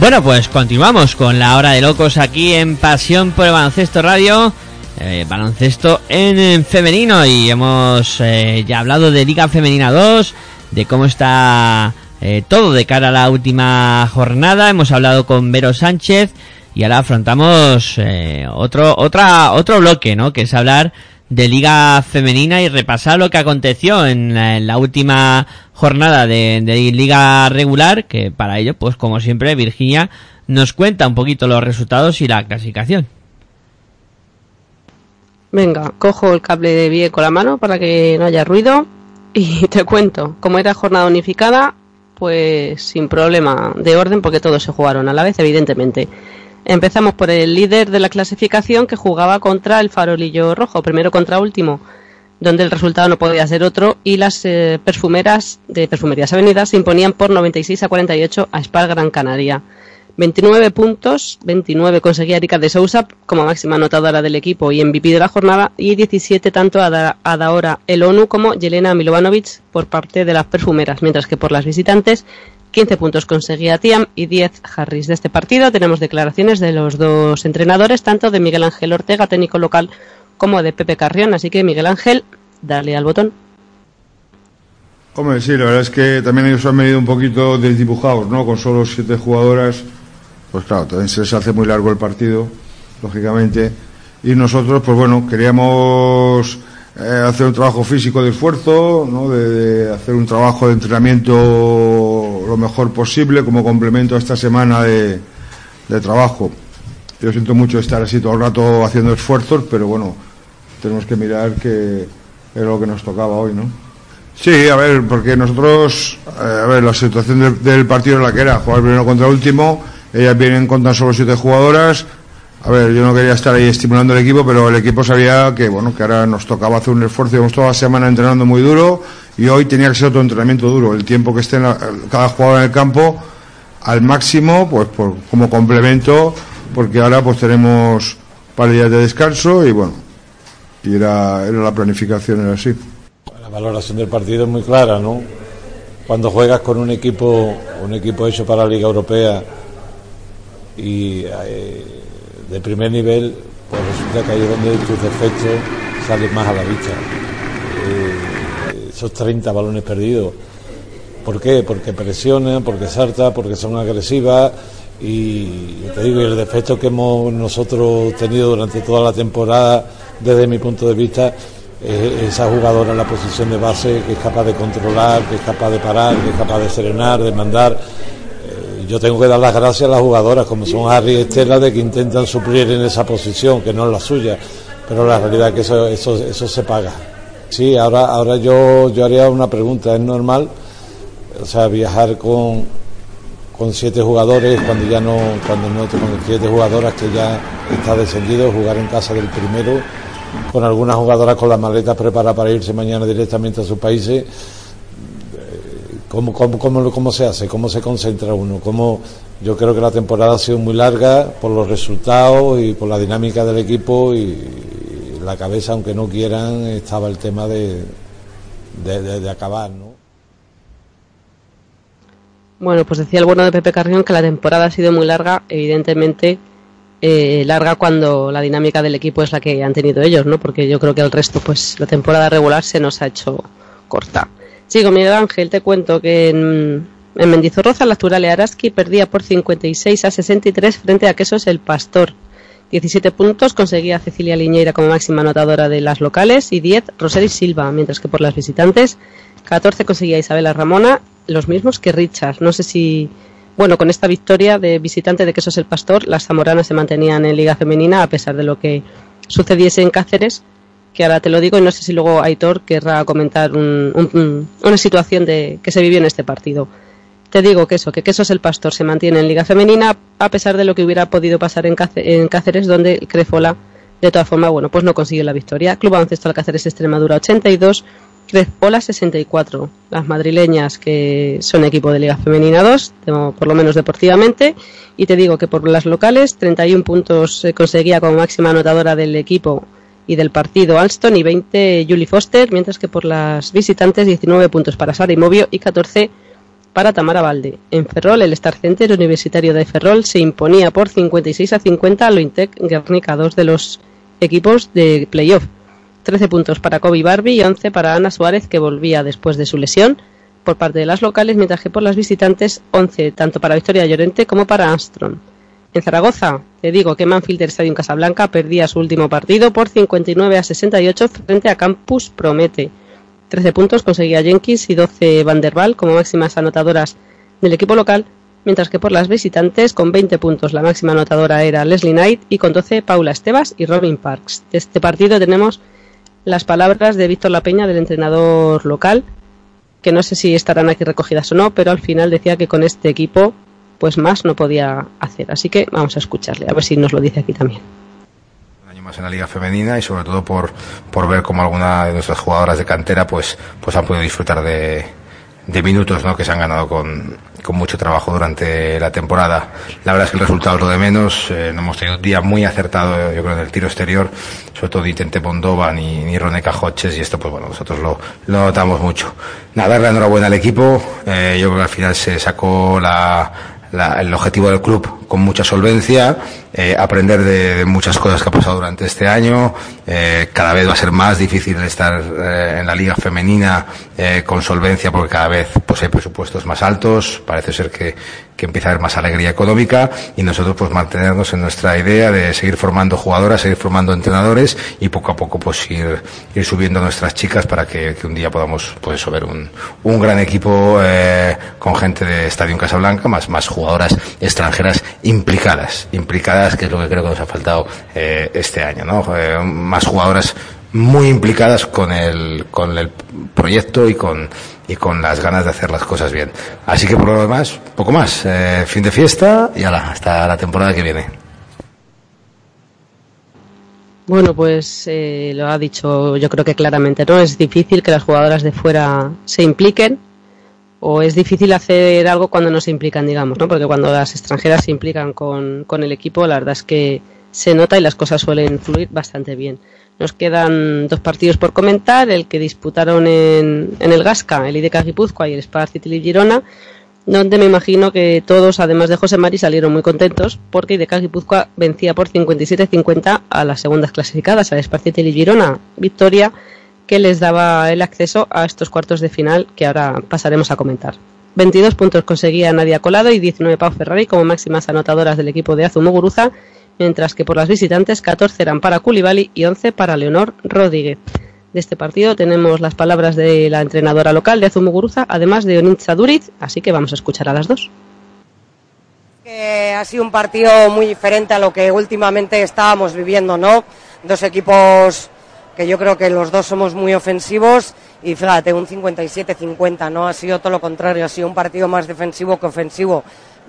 Bueno, pues continuamos con la hora de locos aquí en Pasión por el Baloncesto Radio. eh, baloncesto en, en femenino y hemos eh, ya hablado de Liga Femenina 2, de cómo está eh, todo de cara a la última jornada. Hemos hablado con Vero Sánchez y ahora afrontamos otro, otra, otro bloque, ¿no? Que es hablar de Liga Femenina y repasar lo que aconteció en la, última jornada de, de Liga Regular, que para ello, pues como siempre, Virginia nos cuenta un poquito los resultados y la clasificación. Venga, cojo el cable de BIE con la mano para que no haya ruido y te cuento. Como era jornada unificada, pues sin problema de orden porque todos se jugaron a la vez, evidentemente. Empezamos por el líder de la clasificación que jugaba contra el farolillo rojo, primero contra último, donde el resultado no podía ser otro y las eh, perfumeras de Perfumerías Avenidas se imponían por 96 a 48 a Spar Gran Canaria. 29 puntos, 29 conseguía Erika de Sousa como máxima anotadora del equipo y MVP de la jornada y 17 tanto a, da a Daora El ONU como Yelena Milovanovic por parte de las perfumeras, mientras que por las visitantes 15 puntos conseguía Tiam y 10 Harris. De este partido tenemos declaraciones de los dos entrenadores, tanto de Miguel Ángel Ortega, técnico local, como de Pepe Carrión. Así que Miguel Ángel, dale al botón. Hombre, sí, la verdad es que también ellos han venido un poquito desdibujados, ¿no? Con solo siete jugadoras, pues claro, también se les hace muy largo el partido, lógicamente. Y nosotros, pues bueno, queríamos eh, hacer un trabajo físico de esfuerzo, ¿no? De, de hacer un trabajo de entrenamiento lo mejor posible como complemento a esta semana de, de trabajo. Yo siento mucho estar así todo el rato haciendo esfuerzos, pero bueno, tenemos que mirar que es lo que nos tocaba hoy, ¿no? Sí, a ver, porque nosotros, eh, a ver, la situación del, partido es la que era, jugar primero contra último, ellas vienen con tan solo siete jugadoras, a ver, yo no quería estar ahí estimulando el equipo, pero el equipo sabía que, bueno, que ahora nos tocaba hacer un esfuerzo, íbamos toda la semana entrenando muy duro, y hoy tenía que ser otro entrenamiento duro, el tiempo que esté en la- cada jugador en el campo, al máximo, pues por, como complemento, porque ahora pues tenemos par días de descanso, y bueno, y era, era la planificación, era así. La valoración del partido es muy clara, ¿no? Cuando juegas con un equipo, un equipo hecho para la Liga Europea y eh, de primer nivel, pues resulta que ahí es donde tus defectos salen más a la vista. Eh, esos 30 balones perdidos. ¿Por qué? Porque presionan, porque saltan, porque son agresivas y te digo, el defecto que hemos nosotros tenido durante toda la temporada, desde mi punto de vista, eh, esa jugadora en la posición de base que es capaz de controlar, que es capaz de parar, que es capaz de serenar, de mandar. Yo tengo que dar las gracias a las jugadoras, como son Harry y Estela, de que intentan suplir en esa posición, que no es la suya, pero la realidad es que eso, eso, eso se paga. Sí, ahora, ahora yo, yo haría una pregunta, ¿es normal? O sea, viajar con, con siete jugadores cuando ya no, cuando no, con siete jugadoras que ya está descendido, jugar en casa del primero, con algunas jugadoras con las maletas preparadas para irse mañana directamente a sus países. ¿Cómo, cómo, cómo, cómo se hace? ¿Cómo se concentra uno? ¿Cómo, yo creo que la temporada ha sido muy larga por los resultados y por la dinámica del equipo y, la cabeza, aunque no quieran, estaba el tema de, de, acabar, ¿no? Bueno, pues decía el bueno de Pepe Carrión que la temporada ha sido muy larga, evidentemente eh, larga cuando la dinámica del equipo es la que han tenido ellos, ¿no? Porque yo creo que el resto, pues la temporada regular se nos ha hecho corta. Sigo, Miguel Ángel, te cuento que en, en Mendizorroza la Turale Araski perdía por 56 a 63 frente a Quesos el Pastor. 17 puntos conseguía Cecilia Liñeira como máxima anotadora de las locales y 10 Roseli Silva, mientras que por las visitantes 14 conseguía Isabela Ramona, los mismos que Richard. No sé si, bueno, con esta victoria de visitante de Quesos el Pastor, las zamoranas se mantenían en Liga Femenina a pesar de lo que sucediese en Cáceres, que ahora te lo digo y no sé si luego Aitor querrá comentar un- un- una situación de, que se vivió en este partido. Te digo que eso, que Quesos el Pastor se mantiene en Liga Femenina a pesar de lo que hubiera podido pasar en, Cáce- en Cáceres, donde Crefola, de todas formas, bueno, pues no consiguió la victoria. Club Baloncesto Alcáceres Extremadura 82, Crefola 64. Las madrileñas que son equipo de Liga Femenina 2, de- por lo menos deportivamente. Y te digo que por las locales, 31 puntos eh, conseguía como máxima anotadora del equipo y del partido Alston y 20 Julie Foster, mientras que por las visitantes 19 puntos para Sara Imovio y 14 para Tamara Valde. En Ferrol, el Star Center Universitario de Ferrol se imponía por 56 a 50 a Lointec Guernica, dos de los equipos de playoff. 13 puntos para Kobe Barbie y 11 para Ana Suárez, que volvía después de su lesión por parte de las locales, mientras que por las visitantes 11 tanto para Victoria Llorente como para Armstrong. En Zaragoza, te digo que Manfield Stadium Casablanca perdía su último partido por 59 a 68 frente a Campus Promete. 13 puntos conseguía Jenkins y 12 Van der Waal como máximas anotadoras del equipo local, mientras que por las visitantes con 20 puntos la máxima anotadora era Leslie Knight y con 12 Paula Estebas y Robin Parks. De este partido tenemos las palabras de Víctor La Peña, del entrenador local, que no sé si estarán aquí recogidas o no, pero al final decía que con este equipo pues más no podía hacer. Así que vamos a escucharle, a ver si nos lo dice aquí también. año más en la liga femenina y sobre todo por, por ver cómo alguna de nuestras jugadoras de cantera pues, pues han podido disfrutar de, de minutos ¿no? que se han ganado con, con mucho trabajo durante la temporada. La verdad es que el resultado es lo de menos. Eh, no hemos tenido un día muy acertado, yo creo, en el tiro exterior, sobre todo Intente Bondova ni, ni Rone Cajoches y esto, pues bueno, nosotros lo, lo notamos mucho. Nada, darle enhorabuena al equipo. Eh, yo creo que al final se sacó la, la- el objetivo del club con mucha solvencia, eh, aprender de, muchas cosas que ha pasado durante este año. Eh, cada vez va a ser más difícil estar eh, en la liga femenina con solvencia porque cada vez pues hay presupuestos más altos. Parece ser que, que empieza a haber más alegría económica y nosotros pues mantenernos en nuestra idea de seguir formando jugadoras, seguir formando entrenadores y poco a poco pues ir, ir subiendo a nuestras chicas para que, un día podamos pues ver un, un gran equipo con gente de Estadio en Casablanca, más, más jugadoras extranjeras implicadas, implicadas que es lo que creo que nos ha faltado eh, este año, ¿no? Eh, más jugadoras muy implicadas con el, con el proyecto y con, y con las ganas de hacer las cosas bien. Así que por lo demás, poco más. Eh, fin de fiesta y ala, hasta la temporada que viene. Bueno, pues eh, lo ha dicho yo creo que claramente, ¿no? Es difícil que las jugadoras de fuera se impliquen o es difícil hacer algo cuando no se implican, digamos, ¿no? Porque cuando las extranjeras se implican con, con el equipo, la verdad es que se nota y las cosas suelen fluir bastante bien. Nos quedan dos partidos por comentar, el que disputaron en, en el Gasca, el IDK Guipúzcoa y el Spar City Girona, donde me imagino que todos, además de José Mari, salieron muy contentos porque IDK Guipúzcoa vencía por 57-50 a las segundas clasificadas, al Spar City Girona, victoria que les daba el acceso a estos cuartos de final que ahora pasaremos a comentar. 22 puntos conseguía Nadia Colado y 19 Pau Ferrari como máximas anotadoras del equipo de Azu Muguruza, mientras que por las visitantes 14 eran para Culibali y 11 para Leonor Rodríguez. de este partido tenemos las palabras de la entrenadora local de Azumuguruza, además de Onitza Duriz, así que vamos a escuchar a las dos. ha sido un partido muy diferente a lo que últimamente estábamos viviendo, ¿no? Dos equipos que yo creo que los dos somos muy ofensivos y fíjate, un 57-50, ¿no? Ha sido todo lo contrario, ha sido un partido más defensivo que ofensivo.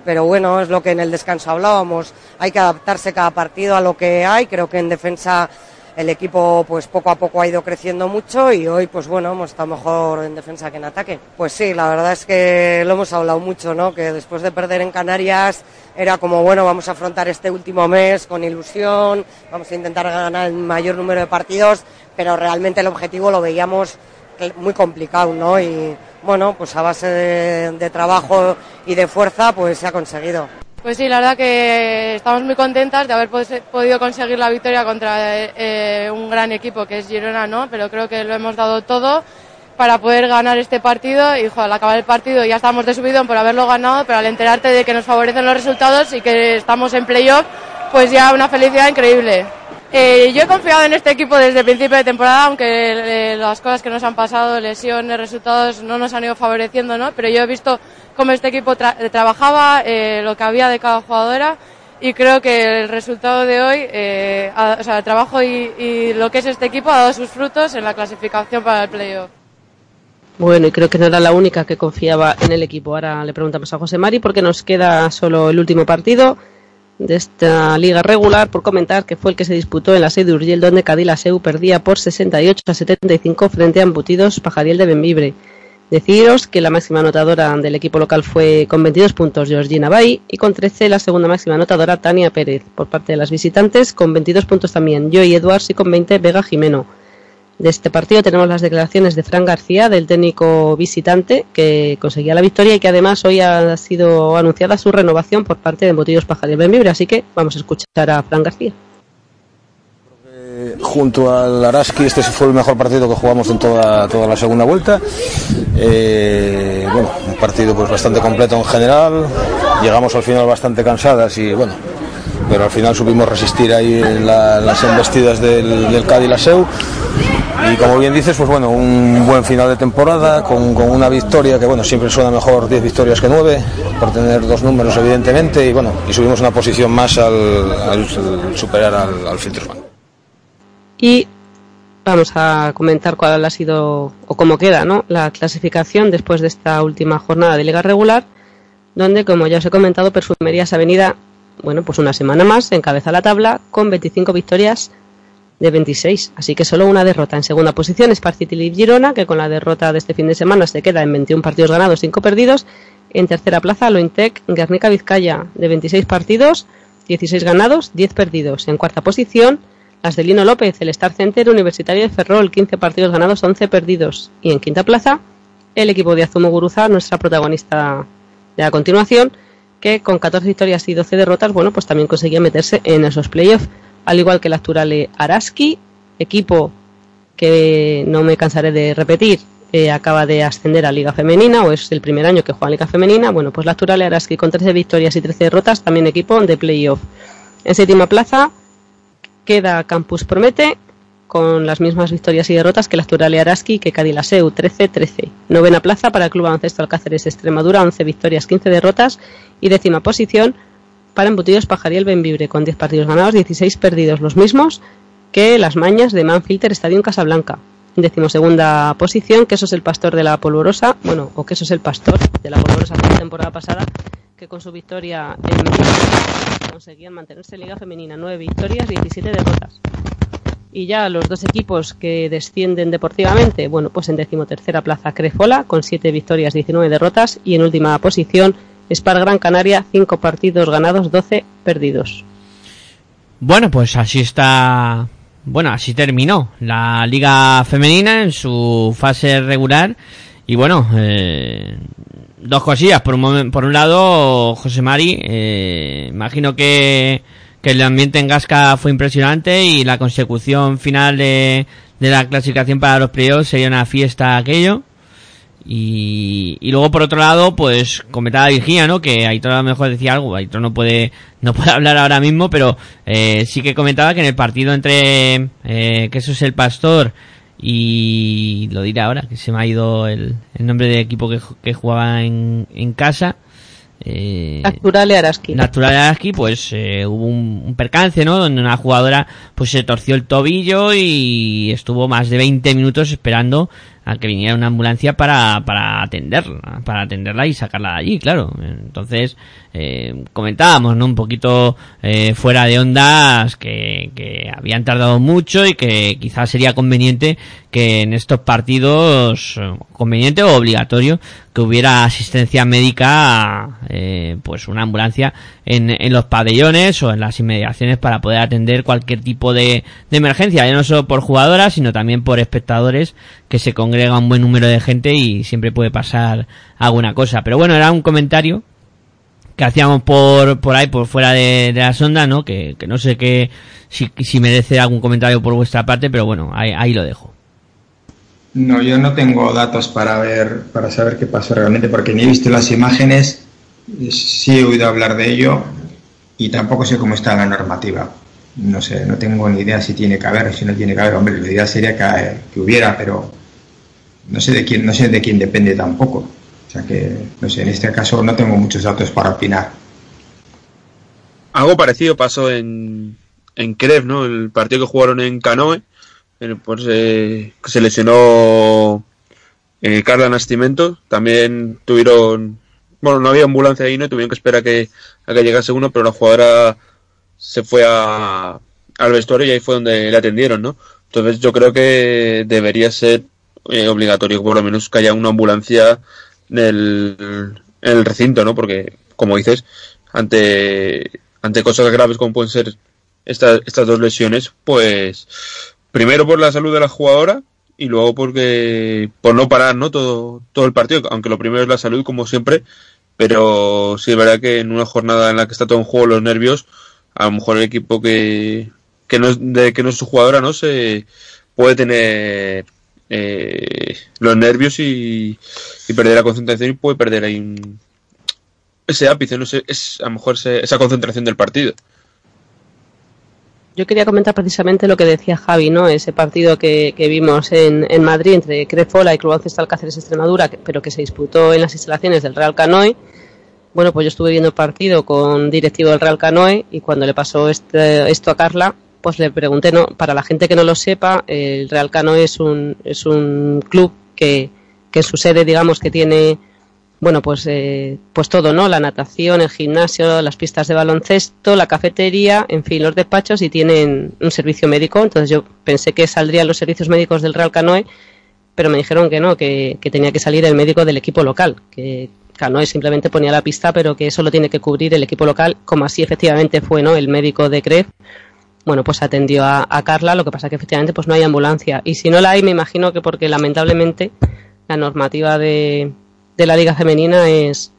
Pero bueno, es lo que en el descanso hablábamos. Hay que adaptarse cada partido a lo que hay. Creo que en defensa el equipo pues poco a poco ha ido creciendo mucho y hoy pues bueno hemos estado mejor en defensa que en ataque. Pues sí, la verdad es que lo hemos hablado mucho, ¿no? Que después de perder en Canarias era como bueno vamos a afrontar este último mes con ilusión, vamos a intentar ganar el mayor número de partidos, pero realmente el objetivo lo veíamos muy complicado, ¿no? Y bueno pues a base de, de trabajo y de fuerza pues se ha conseguido. Pues sí, la verdad que estamos muy contentas de haber podido conseguir la victoria contra eh, un gran equipo que es Girona, ¿no? Pero creo que lo hemos dado todo para poder ganar este partido y al acabar el partido ya estamos de subidón por haberlo ganado, pero al enterarte de que nos favorecen los resultados y que estamos en playoff, pues ya una felicidad increíble. Eh, yo he confiado en este equipo desde el principio de temporada, aunque eh, las cosas que nos han pasado, lesiones, resultados, no nos han ido favoreciendo, ¿no? Pero yo he visto cómo este equipo tra- eh, trabajaba, eh, lo que había de cada jugadora y creo que el resultado de hoy, eh, ha- o sea, el trabajo y, y lo que es este equipo ha dado sus frutos en la clasificación para el playoff. Bueno, y creo que no era la única que confiaba en el equipo. Ahora le preguntamos a José Mari porque nos queda solo el último partido de esta liga regular por comentar que fue el que se disputó en la sede de Urgell donde Cadilaseu perdía por 68 a 75 frente a Embutidos Pajariel de Benvibre. Deciros que la máxima anotadora del equipo local fue con 22 puntos Georgina Bay y con 13 la segunda máxima anotadora Tania Pérez. Por parte de las visitantes con 22 puntos también Joy Edwards y con 20 Vega Jimeno. De este partido tenemos las declaraciones de Fran García, del técnico visitante, que conseguía la victoria y que además hoy ha sido anunciada su renovación por parte de Botillos Pajares Benvibre. Así que vamos a escuchar a Fran García. junto al Araski este fue el mejor partido que jugamos en toda, toda la segunda vuelta Eh, bueno un partido pues bastante completo en general llegamos al final bastante cansadas y bueno pero al final supimos resistir ahí en la- en las embestidas del, del Cádiz Laseu y como bien dices pues bueno un buen final de temporada con, con una victoria que bueno siempre suena mejor 10 victorias que 9 por tener dos números evidentemente y bueno y subimos una posición más al, superar al, al Filtros Bank. Y vamos a comentar cuál ha sido o cómo queda ¿no? la clasificación después de esta última jornada de liga regular, donde, como ya os he comentado, Perfumerías Avenida, bueno, pues una semana más, encabeza la tabla con 25 victorias de 26, así que solo una derrota. En segunda posición es City Leaf Girona, que con la derrota de este fin de semana se queda en 21 partidos ganados, 5 perdidos. En tercera plaza, Lointec Guernica Vizcaya, de 26 partidos, 16 ganados, 10 perdidos. En cuarta posición, las de Lino López, el Star Center Universitario de Ferrol, 15 partidos ganados, 11 perdidos. Y en quinta plaza, el equipo de Azumo Guruza, nuestra protagonista de la continuación, que con 14 victorias y 12 derrotas, bueno, pues también conseguía meterse en esos playoffs, al igual que el Acturale Araski, equipo que no me cansaré de repetir, eh, acaba de ascender a Liga Femenina, o es el primer año que juega en Liga Femenina, bueno, pues la Acturale Araski con 13 victorias y 13 derrotas, también equipo de playoff. En séptima plaza queda Campus Promete, con las mismas victorias y derrotas que la Acturale Araski que Cadilaseu, 13-13. Novena plaza para el Club Baloncesto Alcáceres Extremadura, 11 victorias, 15 derrotas. Y décima posición para Embutidos Pajariel Benvibre, con 10 partidos ganados, 16 perdidos, los mismos que las mañas de Manfilter Estadio Casablanca. En decimosegunda posición, que eso es el pastor de la polvorosa, bueno, o que eso es el pastor de la polvorosa de la temporada pasada, que con su victoria en conseguían mantenerse en Liga Femenina, 9 victorias, 17 derrotas. Y ya los dos equipos que descienden deportivamente, bueno, pues en decimotercera plaza Crefola, con 7 victorias, 19 derrotas, y en última posición Spar Gran Canaria, 5 partidos ganados, 12 perdidos. Bueno, pues así está. Bueno, así terminó la Liga Femenina en su fase regular. Y bueno, eh, dos cosillas. Por un, por un lado, José Mari, eh, imagino que, que el ambiente en Gasca fue impresionante y la consecución final de, de la clasificación para los playoffs sería una fiesta aquello. Y, y luego por otro lado, pues comentaba Virginia, ¿no? Que Aitor a lo mejor decía algo, Aitor no puede, no puede hablar ahora mismo, pero eh, sí que comentaba que en el partido entre eh, que eso es el Pastor y lo diré ahora, que se me ha ido el, el nombre del equipo que, que jugaba en, en casa. Eh, Naturale Araski. Natural Araski, pues eh, hubo un, un percance, ¿no? Donde una jugadora pues se torció el tobillo y estuvo más de 20 minutos esperando a que viniera una ambulancia para, para atenderla, para atenderla y sacarla allí, claro. Entonces, eh, comentábamos, ¿no? Un poquito eh, fuera de ondas que, que habían tardado mucho y que quizás sería conveniente que en estos partidos, eh, conveniente o obligatorio, que hubiera asistencia médica, eh, pues una ambulancia en, en los pabellones o en las inmediaciones para poder atender cualquier tipo de, de emergencia, ya no solo por jugadoras, sino también por espectadores, que se congrega un buen número de gente y siempre puede pasar alguna cosa. Pero bueno, era un comentario que hacíamos por, por ahí, por fuera de, la sonda, ¿no? Que, que no sé qué, si, si merece algún comentario por vuestra parte, pero bueno, ahí, ahí lo dejo. No, yo no tengo datos para ver, para saber qué pasó realmente, porque ni he visto las imágenes, sí he oído hablar de ello y tampoco sé cómo está la normativa. No sé, no tengo ni idea si tiene que haber o si no tiene que haber. Hombre, la idea sería que, que hubiera, pero no sé de quién, no sé de quién depende tampoco. O sea que, en este caso no tengo muchos datos para opinar. Algo parecido pasó en, en Kiev, ¿no? El partido que jugaron en Canoe. Pues eh, se lesionó eh, Carla Nascimento. También tuvieron. Bueno, no había ambulancia ahí, ¿no? Tuvieron que esperar a que, a que llegase uno, pero la jugadora se fue a, al vestuario y ahí fue donde le atendieron, ¿no? Entonces yo creo que debería ser eh, obligatorio, por lo menos que haya una ambulancia en el, recinto, ¿no? Porque, como dices, ante, ante cosas graves como pueden ser estas, estas dos lesiones, pues primero por la salud de la jugadora y luego porque por no parar no todo, todo el partido, aunque lo primero es la salud como siempre, pero sí es verdad que en una jornada en la que está todo en juego los nervios, a lo mejor el equipo que, que no de que no es su jugadora no se puede tener eh, los nervios y, perder la concentración y puede perder ahí ese ápice, no sé, es a lo mejor ese- esa concentración del partido. Yo quería comentar precisamente lo que decía Javi, ¿no? Ese partido que, vimos en, en Madrid entre Crefola y Club Ancestral Cáceres Extremadura, pero que se disputó en las instalaciones del Real Canoe. Bueno, pues yo estuve viendo el partido con directivo del Real Canoe y cuando le pasó este- esto a Carla, pues le pregunté, no, para la gente que no lo sepa, el Real Canoe es un, es un club que, que su sede, digamos, que tiene bueno, pues, eh, pues todo, ¿no? La natación, el gimnasio, las pistas de baloncesto, la cafetería, en fin, los despachos y tienen un servicio médico. Entonces yo pensé que saldrían los servicios médicos del Real Canoe, pero me dijeron que no, que, que tenía que salir el médico del equipo local, que Canoe simplemente ponía la pista, pero que eso lo tiene que cubrir el equipo local, como así efectivamente fue, ¿no? El médico de CREF. Bueno, pues atendió a, Carla, lo que pasa que efectivamente pues no hay ambulancia. Y si no la hay, me imagino que porque lamentablemente la normativa de, la liga femenina es,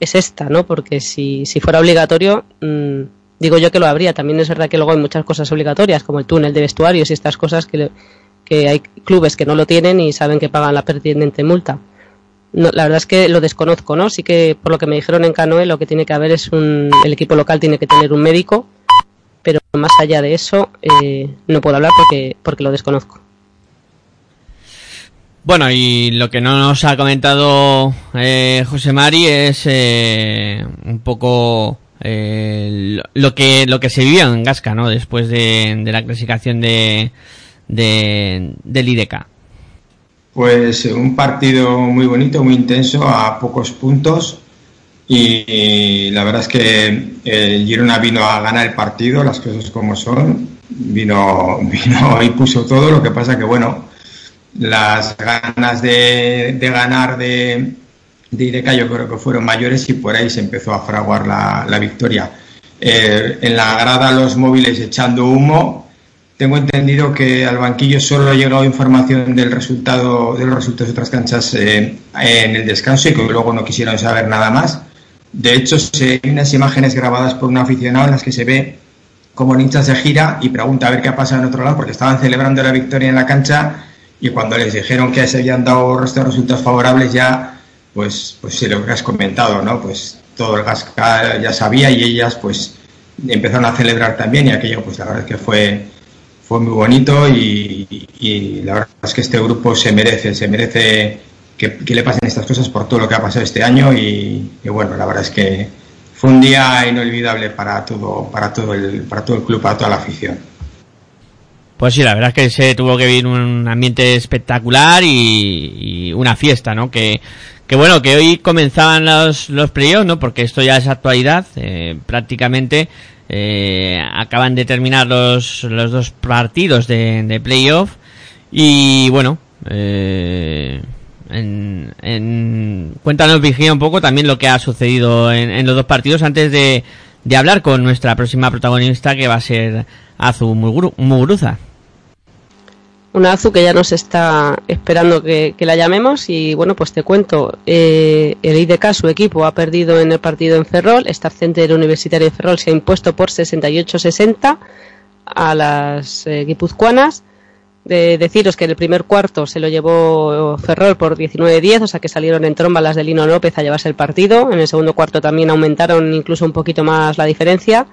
es esta, ¿no? Porque si, fuera obligatorio, mm, digo yo que lo habría. También es verdad que luego hay muchas cosas obligatorias, como el túnel de vestuarios y estas cosas que hay clubes que no lo tienen y saben que pagan la pertinente multa. No, la verdad es que lo desconozco, ¿no? Sí que por lo que me dijeron en Canoe, lo que tiene que haber es un, el equipo local tiene que tener un médico, pero más allá de eso eh, no puedo hablar porque, porque lo desconozco. Bueno, y lo que no nos ha comentado eh, José Mari es eh, un poco eh, lo- que lo que se vivió en Gasca, ¿no? Después de, de la clasificación de, de del IDK. Pues eh, un partido muy bonito, muy intenso, a pocos puntos. Y, la verdad es que el Girona vino a ganar el partido, las cosas como son. Vino, vino y puso todo. Lo que pasa que, bueno, las ganas de, de ganar de, de IDK yo creo que fueron mayores y por ahí se empezó a fraguar la, la victoria. Eh, en la grada los móviles echando humo. Tengo entendido que al banquillo solo ha llegado información del resultado de los resultados de otras canchas eh, en el descanso y que luego no quisieron saber nada más. De hecho, hay unas imágenes grabadas por un aficionado en las que se ve como Ninja se gira y pregunta a ver qué ha pasado en otro lado porque estaban celebrando la victoria en la cancha y cuando les dijeron que se habían dado estos resultados favorables ya pues pues sí, lo has comentado no pues todo el Gasca ya sabía y ellas pues empezaron a celebrar también y aquello pues la verdad es que fue fue muy bonito y la verdad es que este grupo se merece, se merece que, le pasen estas cosas por todo lo que ha pasado este año y, bueno, la verdad es que fue un día inolvidable para todo, para todo el, para todo el club, para toda la afición. Pues sí, la verdad es que se tuvo que vivir un ambiente espectacular y, y una fiesta, ¿no? Que, que bueno, que hoy comenzaban los, los playoffs, ¿no? Porque esto ya es actualidad, eh, prácticamente eh, acaban de terminar los, los dos partidos de, de playoff y bueno, eh, cuéntanos Virginia un poco también lo que ha sucedido en, los dos partidos antes de, hablar con nuestra próxima protagonista que va a ser Azu Muguruza. Una Azu que ya nos está esperando que, que la llamemos y bueno, pues te cuento, eh, el IDK, su equipo, ha perdido en el partido en Ferrol, Star Center Universitario de Ferrol se ha impuesto por 68-60 a las eh, guipuzcoanas. De deciros que en el primer cuarto se lo llevó Ferrol por 19-10, o sea que salieron en tromba las de Lino López a llevarse el partido. En el segundo cuarto también aumentaron incluso un poquito más la diferencia.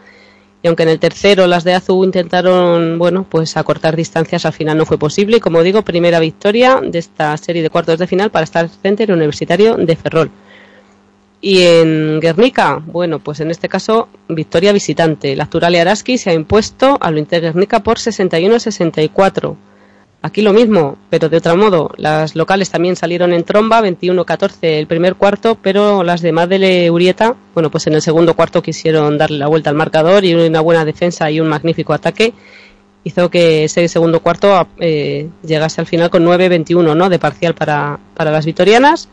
Y aunque en el tercero las de Azu intentaron, bueno, pues acortar distancias, al final no fue posible. Y como digo, primera victoria de esta serie de cuartos de final para Star Center Universitario de Ferrol. Y en Guernica, bueno, pues en este caso, victoria visitante. La Acturalia Araski se ha impuesto al Inter Guernica por 61-64. Aquí lo mismo, pero de otro modo. Las locales también salieron en tromba, 21-14 el primer cuarto, pero las de Madele Urieta, bueno, pues en el segundo cuarto quisieron darle la vuelta al marcador y una buena defensa y un magnífico ataque hizo que ese segundo cuarto eh, llegase al final con 9-21, ¿no? De parcial para, para las vitorianas.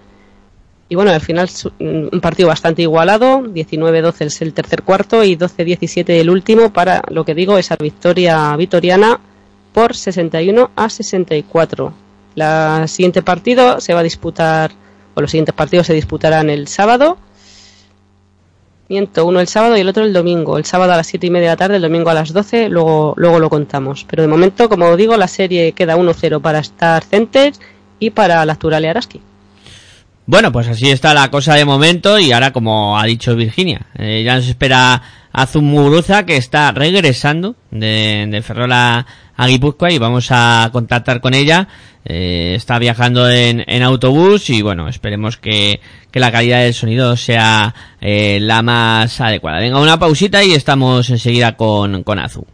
Y bueno, al final su- un partido bastante igualado, 19-12 es el tercer cuarto y 12-17 el último para, lo que digo, esa victoria vitoriana por 61 a 64. La siguiente partido se va a disputar, o los siguientes partidos se disputarán el sábado. Miento, uno el sábado y el otro el domingo. El sábado a las 7 y media de la tarde, el domingo a las 12, luego, luego lo contamos. Pero de momento, como digo, la serie queda 1-0 para Star Center y para la Araski. Bueno, pues así está la cosa de momento y ahora como ha dicho Virginia, eh, ya nos espera Azum Muguruza que está regresando de, de Ferrol a, a Guipúzcoa y vamos a contactar con ella. Eh, está viajando en, en autobús y bueno, esperemos que, que la calidad del sonido sea eh, la más adecuada. Venga, una pausita y estamos enseguida con, con Azu.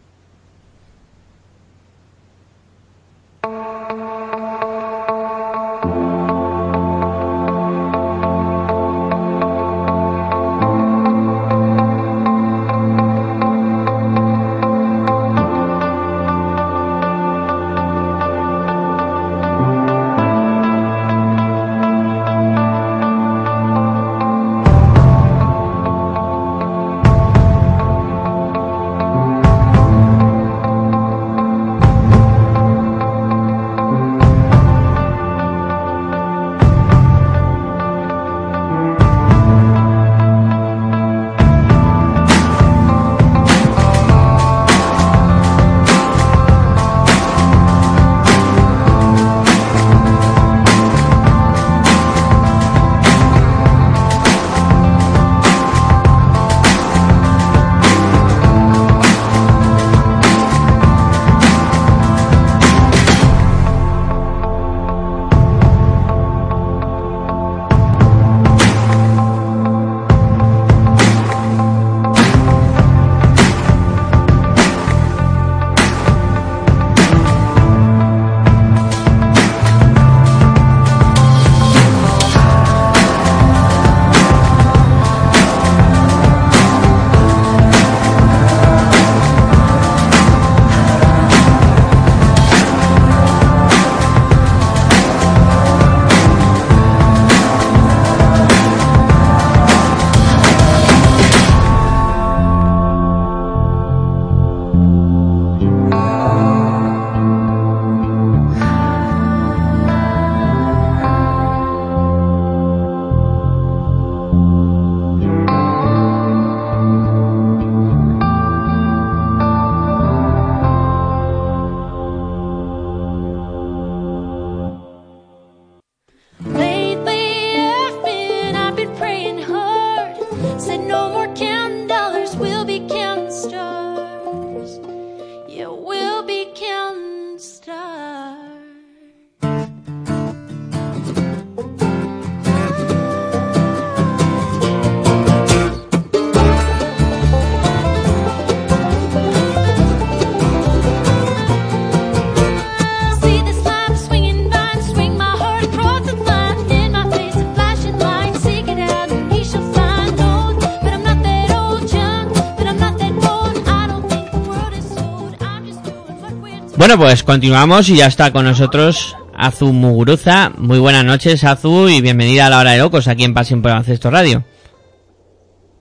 Bueno, pues continuamos y ya está con nosotros Azu Muguruza. Muy buenas noches, Azu, y bienvenida a la hora de locos aquí en Pasión por Baloncesto Radio.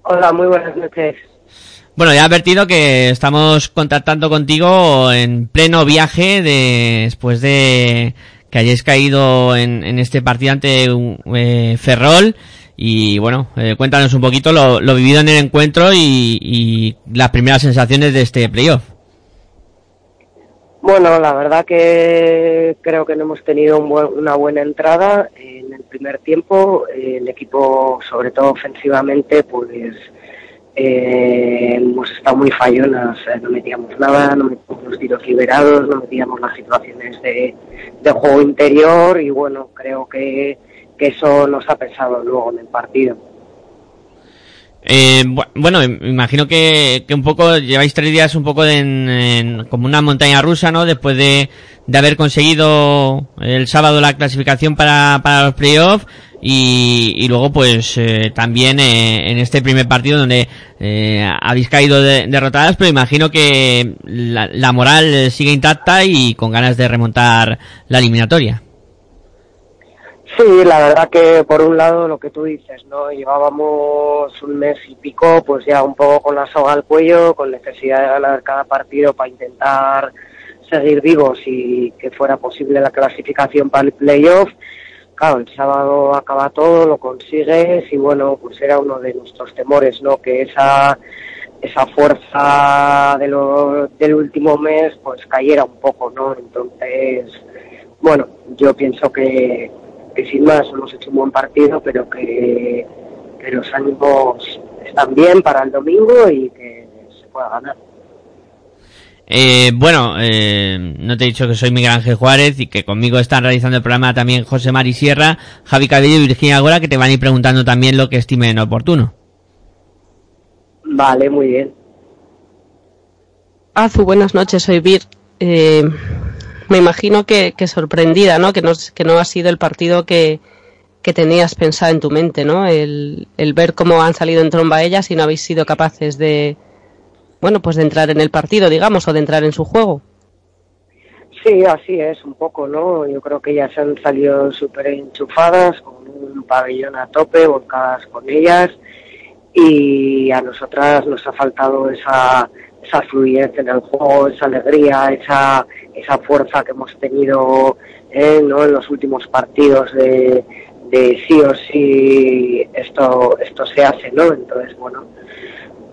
Hola, muy buenas noches. Bueno, ya he advertido que estamos contactando contigo en pleno viaje de- después de que hayáis caído en, en este partido ante eh, Ferrol. Y bueno, eh, cuéntanos un poquito lo, lo vivido en el encuentro y, y las primeras sensaciones de este playoff. Bueno, la verdad que creo que no hemos tenido un buen- una buena entrada en el primer tiempo. El equipo, sobre todo ofensivamente, pues eh, hemos estado muy fallonas. No metíamos nada, no metíamos los tiros liberados, no metíamos las situaciones de, de juego interior y bueno, creo que, que eso nos ha pesado luego en el partido. Eh, bu- bueno, imagino que, que un poco lleváis tres días un poco en- en- como una montaña rusa, ¿no? Después de, de haber conseguido el sábado la clasificación para, para los playoffs y, y luego pues eh, también eh, en este primer partido donde eh, habéis caído de- derrotadas, pero imagino que la, la moral sigue intacta y con ganas de remontar la eliminatoria. Sí, la verdad que por un lado lo que tú dices, ¿no? Llevábamos un mes y pico, pues ya un poco con la soga al cuello, con necesidad de ganar cada partido para intentar seguir vivos y que fuera posible la clasificación para el playoff. Claro, el sábado acaba todo, lo consigues y bueno, pues era uno de nuestros temores, ¿no? Que esa esa fuerza de lo- del último mes pues cayera un poco, ¿no? Entonces, bueno, yo pienso que, que sin más hemos hecho un buen partido, pero que, que los ánimos están bien para el domingo y que se pueda ganar. Eh, bueno, eh, no te he dicho que soy Miguel Ángel Juárez y que conmigo están realizando el programa también José Mari Sierra, Javi Cabello y Virginia Gora, que te van a ir preguntando también lo que estimen oportuno. Vale, muy bien. Azu, buenas noches, soy Vir. Eh, me imagino que, sorprendida, ¿no? Que no, que no ha sido el partido que, que tenías pensado en tu mente, ¿no? El, el ver cómo han salido en tromba ellas y no habéis sido capaces de, bueno, pues de entrar en el partido, digamos, o de entrar en su juego. Sí, así es, un poco, ¿no? Yo creo que ellas han salido súper enchufadas, con un pabellón a tope, volcadas con ellas, y a nosotras nos ha faltado esa, esa fluidez en el juego, esa alegría, esa, esa fuerza que hemos tenido eh, ¿no? en los últimos partidos de, de sí o sí esto, esto se hace, ¿no? Entonces, bueno,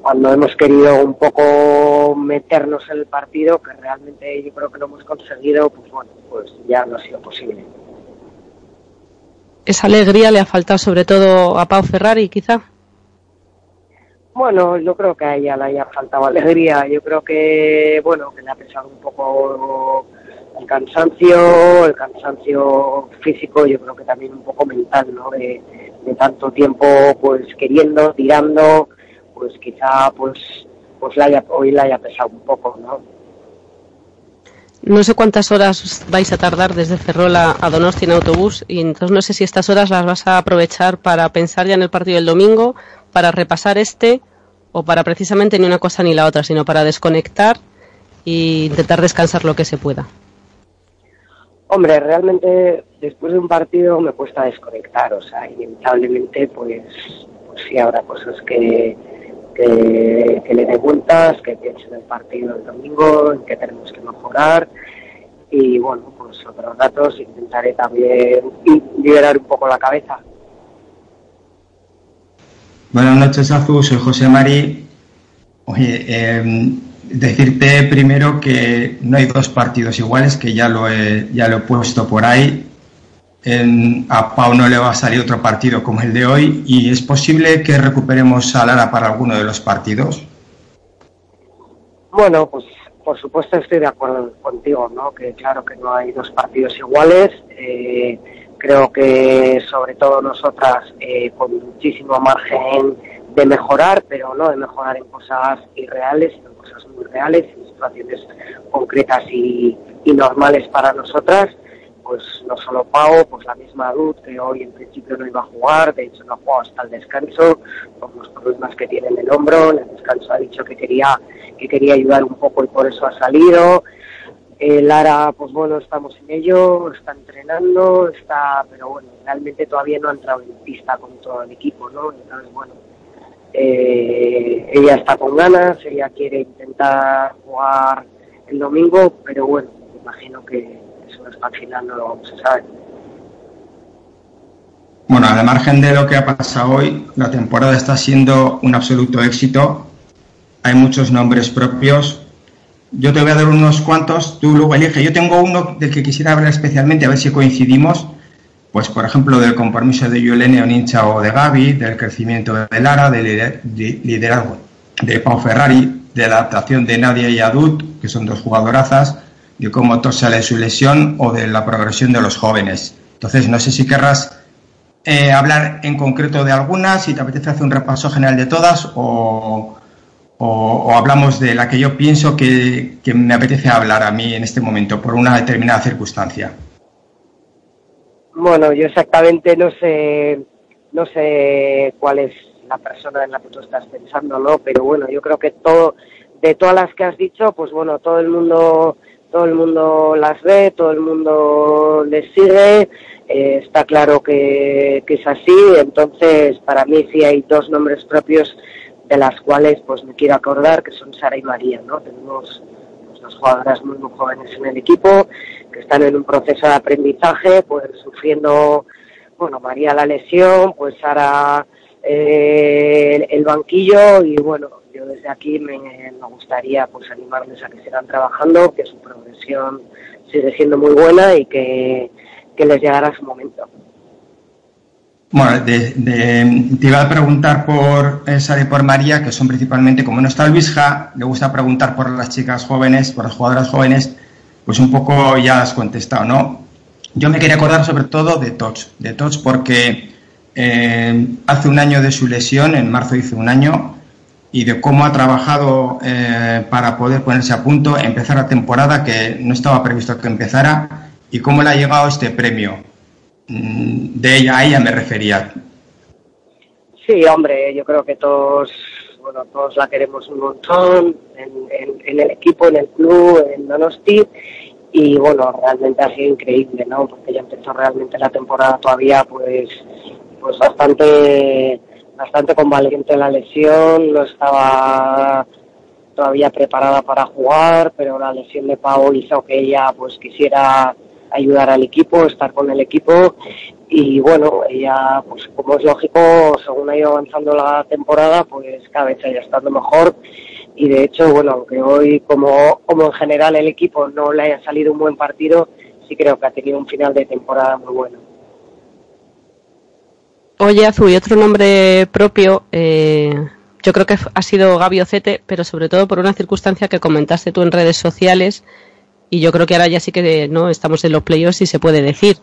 cuando hemos querido un poco meternos en el partido, que realmente yo creo que lo hemos conseguido, pues bueno, pues ya no ha sido posible. Esa alegría le ha faltado sobre todo a Pau Ferrari, quizá. Bueno, yo creo que a ella le haya faltado alegría. Yo creo que, bueno, que le ha pesado un poco el cansancio, el cansancio físico, yo creo que también un poco mental, ¿no? De, tanto tiempo, pues queriendo, tirando, pues quizá, pues, pues le haya, hoy le haya pesado un poco, ¿no? No sé cuántas horas vais a tardar desde Ferrol a, a Donosti en autobús y entonces no sé si estas horas las vas a aprovechar para pensar ya en el partido del domingo, para repasar este o para precisamente ni una cosa ni la otra, sino para desconectar e intentar descansar lo que se pueda. Hombre, realmente después de un partido me cuesta desconectar, o sea, inevitablemente pues, pues sí habrá cosas que, que, le dé vueltas, que piense en el partido del domingo, en qué tenemos que mejorar y bueno, pues otros datos intentaré también liberar un poco la cabeza. Buenas noches, Azu. Soy José Mari. Oye, eh, decirte primero que no hay dos partidos iguales, que ya lo he, ya lo he puesto por ahí. A Pau no le va a salir otro partido como el de hoy y es posible que recuperemos a Lara para alguno de los partidos. Bueno, pues por supuesto estoy de acuerdo contigo, ¿no? Que claro que no hay dos partidos iguales. eh, creo que sobre todo nosotras eh, con muchísimo margen de mejorar, pero no de mejorar en cosas irreales, sino en cosas muy reales, en situaciones concretas y, y normales para nosotras. Pues no solo Pau, pues la misma Dud, que hoy en principio no iba a jugar, de hecho no ha jugado hasta el descanso, por los problemas que tiene en el hombro, el descanso ha dicho que quería, que quería ayudar un poco y por eso ha salido. Eh, Lara, pues bueno, estamos en ello, está entrenando, está, pero bueno, realmente todavía no ha entrado en pista con todo el equipo, ¿no? Entonces, bueno, eh, ella está con ganas, ella quiere intentar jugar el domingo, pero bueno, me imagino que eso hasta el final no lo vamos a saber. Bueno, al margen de lo que ha pasado hoy, la temporada está siendo un absoluto éxito. Hay muchos nombres propios. Yo te voy a dar unos cuantos, tú luego elige. Yo tengo uno del que quisiera hablar especialmente, a ver si coincidimos. Pues, por ejemplo, del compromiso de Yulene Onincha o de Gaby, del crecimiento de Lara, del lider- de liderazgo de Pau Ferrari, de la adaptación de Nadia y Adut, que son dos jugadorazas, de cómo sale su lesión o de la progresión de los jóvenes. Entonces, no sé si querrás eh, hablar en concreto de algunas, si te apetece hacer un repaso general de todas o, o- hablamos de la que yo pienso que, que me apetece hablar a mí en este momento por una determinada circunstancia. Bueno, yo exactamente no sé, no sé cuál es la persona en la que tú estás pensando, ¿no? Pero bueno, yo creo que todo, de todas las que has dicho, pues bueno, todo el mundo, todo el mundo las ve, todo el mundo les sigue, eh, está claro que, que es así, entonces para mí sí hay dos nombres propios de las cuales pues me quiero acordar, que son Sara y María, ¿no? Tenemos pues, dos jugadoras muy, muy jóvenes en el equipo, que están en un proceso de aprendizaje, pues sufriendo, bueno, María la lesión, pues Sara eh, el, banquillo y bueno, yo desde aquí me, me gustaría pues animarles a que sigan trabajando, que su progresión sigue siendo muy buena y que, que les llegará su momento. Bueno, de- te iba a preguntar por eh, Sara y por María, que son principalmente, como no está Luisja, le gusta preguntar por las chicas jóvenes, por las jugadoras jóvenes, pues un poco ya has contestado, ¿no? Yo me quería acordar sobre todo de Toch, de Toch porque eh, hace un año de su lesión, en marzo hizo un año, y de cómo ha trabajado eh, para poder ponerse a punto, empezar la temporada que no estaba previsto que empezara, y cómo le ha llegado este premio. Mm, De ella a ella me refería. Sí, hombre, yo creo que todos, bueno, todos la queremos un montón en, en- el equipo, en el club, en Donosti. Y bueno, realmente ha sido increíble, ¿no? Porque ya empezó realmente la temporada todavía, pues, pues bastante, bastante convaleciente la lesión, no estaba todavía preparada para jugar, pero la lesión de Pau hizo que ella pues quisiera ayudar al equipo, estar con el equipo y bueno, ella pues como es lógico, según ha ido avanzando la temporada, pues cada vez ha ido estando mejor y de hecho, bueno, aunque hoy como, como en general el equipo no le haya salido un buen partido, sí creo que ha tenido un final de temporada muy bueno. Oye, Azul, y otro nombre propio, eh, yo creo que ha sido Gaby Ocete, pero sobre todo por una circunstancia que comentaste tú en redes sociales, y yo creo que ahora ya sí que no estamos en los playoffs y se puede decir.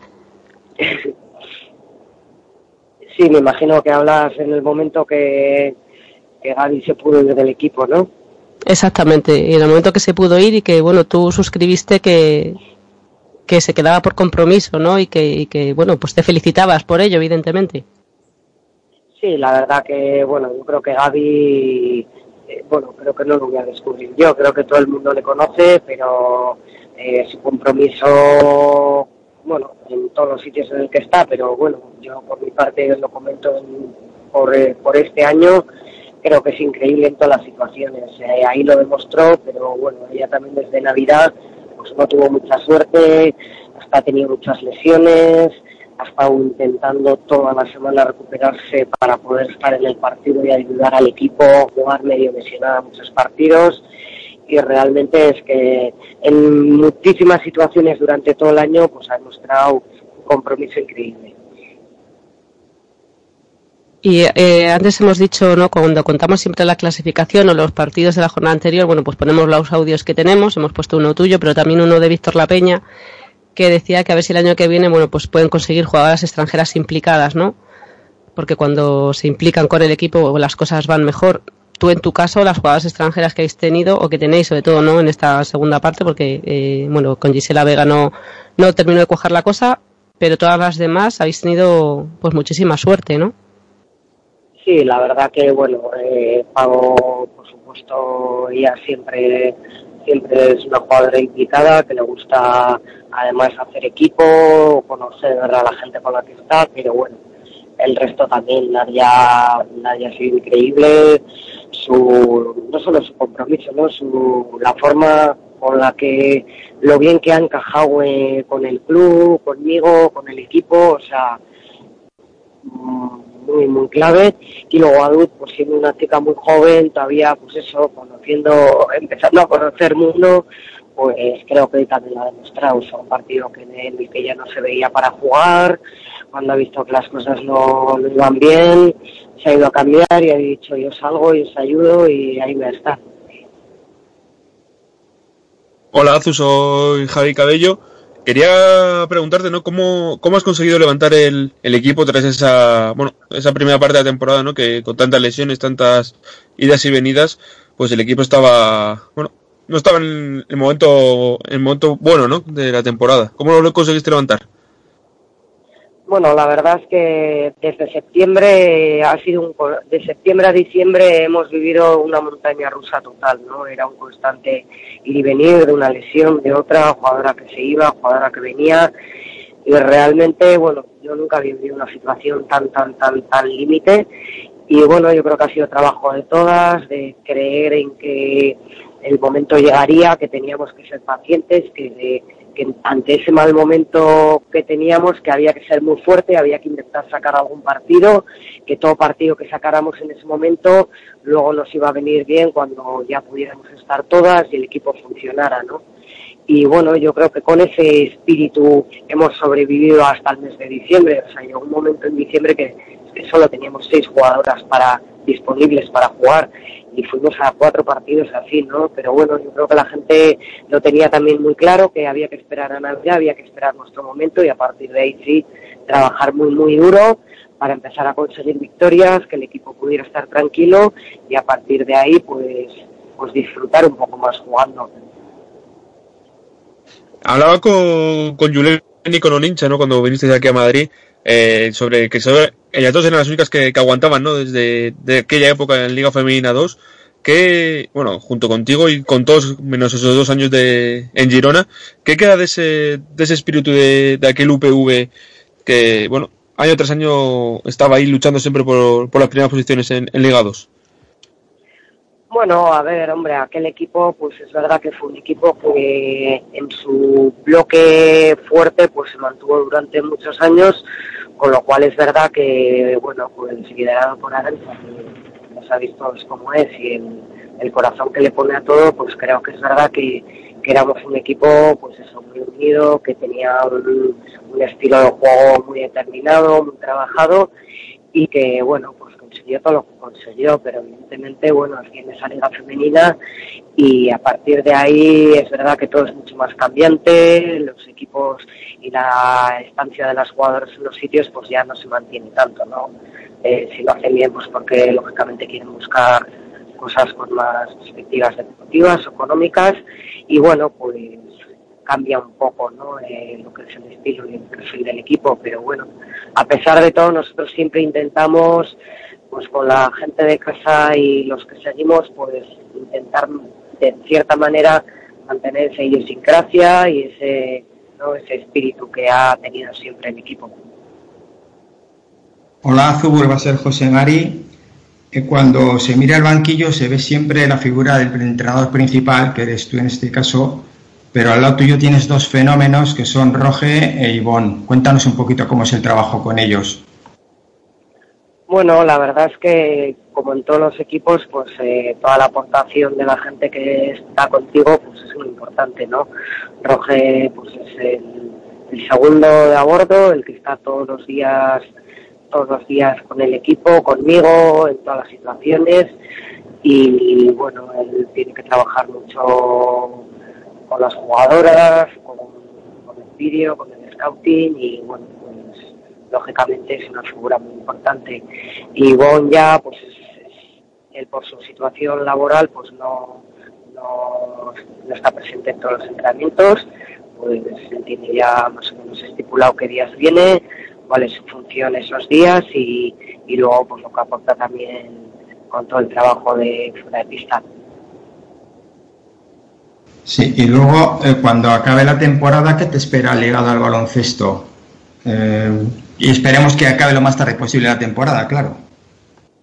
Sí, me imagino que hablas en el momento que, que Gaby se pudo ir del equipo, ¿no? Exactamente, y en el momento que se pudo ir y que, bueno, tú suscribiste que, que se quedaba por compromiso, ¿no? Y que, y que, bueno, pues te felicitabas por ello, evidentemente. Sí, la verdad que, bueno, yo creo que Gaby, eh, bueno, creo que no lo voy a descubrir yo, creo que todo el mundo le conoce, pero eh, su compromiso, bueno, en todos los sitios en el que está, pero bueno, yo por mi parte lo comento en- por, eh, por este año, creo que es increíble en todas las situaciones. Eh, ahí lo demostró, pero bueno, ella también desde Navidad pues no tuvo mucha suerte, hasta ha tenido muchas lesiones, ha estado intentando toda la semana recuperarse para poder estar en el partido y ayudar al equipo, jugar medio lesionada muchos partidos y realmente es que en muchísimas situaciones durante todo el año pues ha demostrado un compromiso increíble. Y eh, antes hemos dicho, ¿no? Cuando contamos siempre la clasificación o los partidos de la jornada anterior, bueno, pues ponemos los audios que tenemos, hemos puesto uno tuyo, pero también uno de Víctor La Peña, que decía que a ver si el año que viene, bueno, pues pueden conseguir jugadoras extranjeras implicadas, ¿no? Porque cuando se implican con el equipo las cosas van mejor. Tú, en tu caso, las jugadoras extranjeras que habéis tenido o que tenéis, sobre todo, ¿no? En esta segunda parte, porque, eh, bueno, con Gisela Vega no, no terminó de cuajar la cosa, pero todas las demás habéis tenido, pues, muchísima suerte, ¿no? Sí, la verdad que, bueno, eh, Pago, por supuesto, ella siempre siempre es una jugadora implicada, que le gusta además hacer equipo, conocer a la gente con la que está, pero bueno, el resto también, Nadia, Nadia ha sido increíble, su, no solo su compromiso, ¿no? su, la forma con la que, lo bien que ha encajado eh, con el club, conmigo, con el equipo, o sea, mm, muy, muy clave. Y luego Adut, pues siendo una chica muy joven, todavía, pues eso, conociendo, empezando a conocer mundo, pues creo que también lo ha demostrado. Un partido que en el que ya no se veía para jugar, cuando ha visto que las cosas no, no iban bien, se ha ido a cambiar y ha dicho yo salgo y os ayudo y ahí me está. Hola Azu, soy Javi Cabello. Quería preguntarte, ¿no? ¿Cómo, cómo has conseguido levantar el, el equipo tras esa, bueno, esa primera parte de la temporada, ¿no? Que con tantas lesiones, tantas idas y venidas, pues el equipo estaba, bueno, no estaba en el momento, en el momento bueno, ¿no? De la temporada. ¿Cómo lo conseguiste levantar? Bueno, la verdad es que desde septiembre ha sido un de septiembre a diciembre hemos vivido una montaña rusa total, ¿no? Era un constante ir y venir de una lesión, de otra, jugadora que se iba, jugadora que venía y realmente, bueno, yo nunca había vivido una situación tan, tan, tan, tan límite y bueno, yo creo que ha sido trabajo de todas, de creer en que el momento llegaría, que teníamos que ser pacientes, que, de- que ante ese mal momento que teníamos, que había que ser muy fuerte, había que intentar sacar algún partido, que todo partido que sacáramos en ese momento luego nos iba a venir bien cuando ya pudiéramos estar todas y el equipo funcionara, ¿no? Y bueno, yo creo que con ese espíritu hemos sobrevivido hasta el mes de diciembre. O sea, llegó un momento en diciembre que, que solo teníamos seis jugadoras para disponibles para jugar y fuimos a cuatro partidos así, ¿no? Pero bueno, yo creo que la gente lo tenía también muy claro, que había que esperar a Navidad, había que esperar nuestro momento y a partir de ahí sí, trabajar muy, muy duro para empezar a conseguir victorias, que el equipo pudiera estar tranquilo y a partir de ahí, pues, pues disfrutar un poco más jugando. Hablaba con, con Julen y con Onincha, ¿no? Cuando viniste aquí a Madrid, eh, sobre que sobre, ellas dos eran las únicas que, que aguantaban, ¿no? Desde de aquella época en Liga Femenina 2, que, bueno, junto contigo y con todos, menos esos dos años de, en Girona, ¿qué queda de ese, de ese espíritu de, de aquel UPV que, bueno, año tras año estaba ahí luchando siempre por, por las primeras posiciones en, Liga 2? Bueno, a ver, hombre, aquel equipo, pues es verdad que fue un equipo que en su bloque fuerte, pues se mantuvo durante muchos años, con lo cual es verdad que, bueno, pues liderado por Aranza, que ya sabéis todos cómo es, y el, el corazón que le pone a todo, pues creo que es verdad que, que éramos un equipo, pues eso, muy unido, que tenía un, un estilo de juego muy determinado, muy trabajado, y que, bueno, pues todo lo que consiguió, pero evidentemente, bueno, tiene esa liga femenina y a partir de ahí es verdad que todo es mucho más cambiante, los equipos y la estancia de las jugadoras en los sitios pues ya no se mantiene tanto, ¿no? Eh, si lo hacen bien, pues porque lógicamente quieren buscar cosas con más perspectivas deportivas económicas y bueno, pues cambia un poco ¿no? Eh, lo que es el estilo y el perfil del equipo, pero bueno, a pesar de todo nosotros siempre intentamos pues con la gente de casa y los que seguimos pues intentar de cierta manera mantener esa idiosincrasia y ese ¿no? ese espíritu que ha tenido siempre el equipo. Hola, Azu, vuelve a ser José Mari. Eh, Cuando se mira el banquillo se ve siempre la figura del entrenador principal, que eres tú en este caso, pero al lado tuyo tienes dos fenómenos que son Roge e Ivonne. Cuéntanos un poquito cómo es el trabajo con ellos. Bueno, la verdad es que como en todos los equipos, pues eh, toda la aportación de la gente que está contigo, pues es muy importante, ¿no? Roge, pues es el, segundo de a bordo, el que está todos los días, todos los días con el equipo, conmigo, en todas las situaciones, y bueno, él tiene que trabajar mucho con las jugadoras, con, con el vídeo, con el scouting, y bueno, lógicamente es una figura muy importante. Y Bon ya, pues es- es- él por su situación laboral, pues no, no, no está presente en todos los entrenamientos, pues él tiene ya más o menos estipulado qué días viene, cuál es su función esos días y, y luego pues lo que aporta también con todo el trabajo de fuera de pista. Sí, y luego eh, cuando acabe la temporada, ¿qué te espera ligado al baloncesto? Eh, y esperemos que acabe lo más tarde posible la temporada, claro.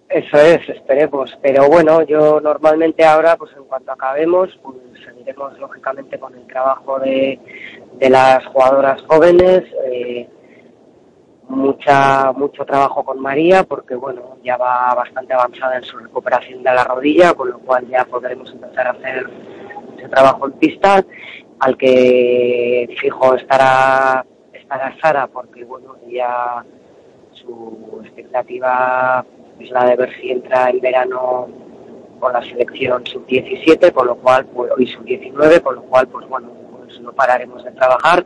Eso es, esperemos. Pero bueno, yo normalmente ahora, pues en cuanto acabemos, pues seguiremos lógicamente con el trabajo de, de las jugadoras jóvenes. eh, mucha mucho trabajo con María porque bueno ya va bastante avanzada en su recuperación de la rodilla con lo cual ya podremos empezar a hacer ese trabajo en pista al que fijo estará estará Sara porque bueno ya su expectativa es la de ver si entra en verano con la selección sub 17 con lo cual pues, y sub 19 con lo cual pues bueno pues no pararemos de trabajar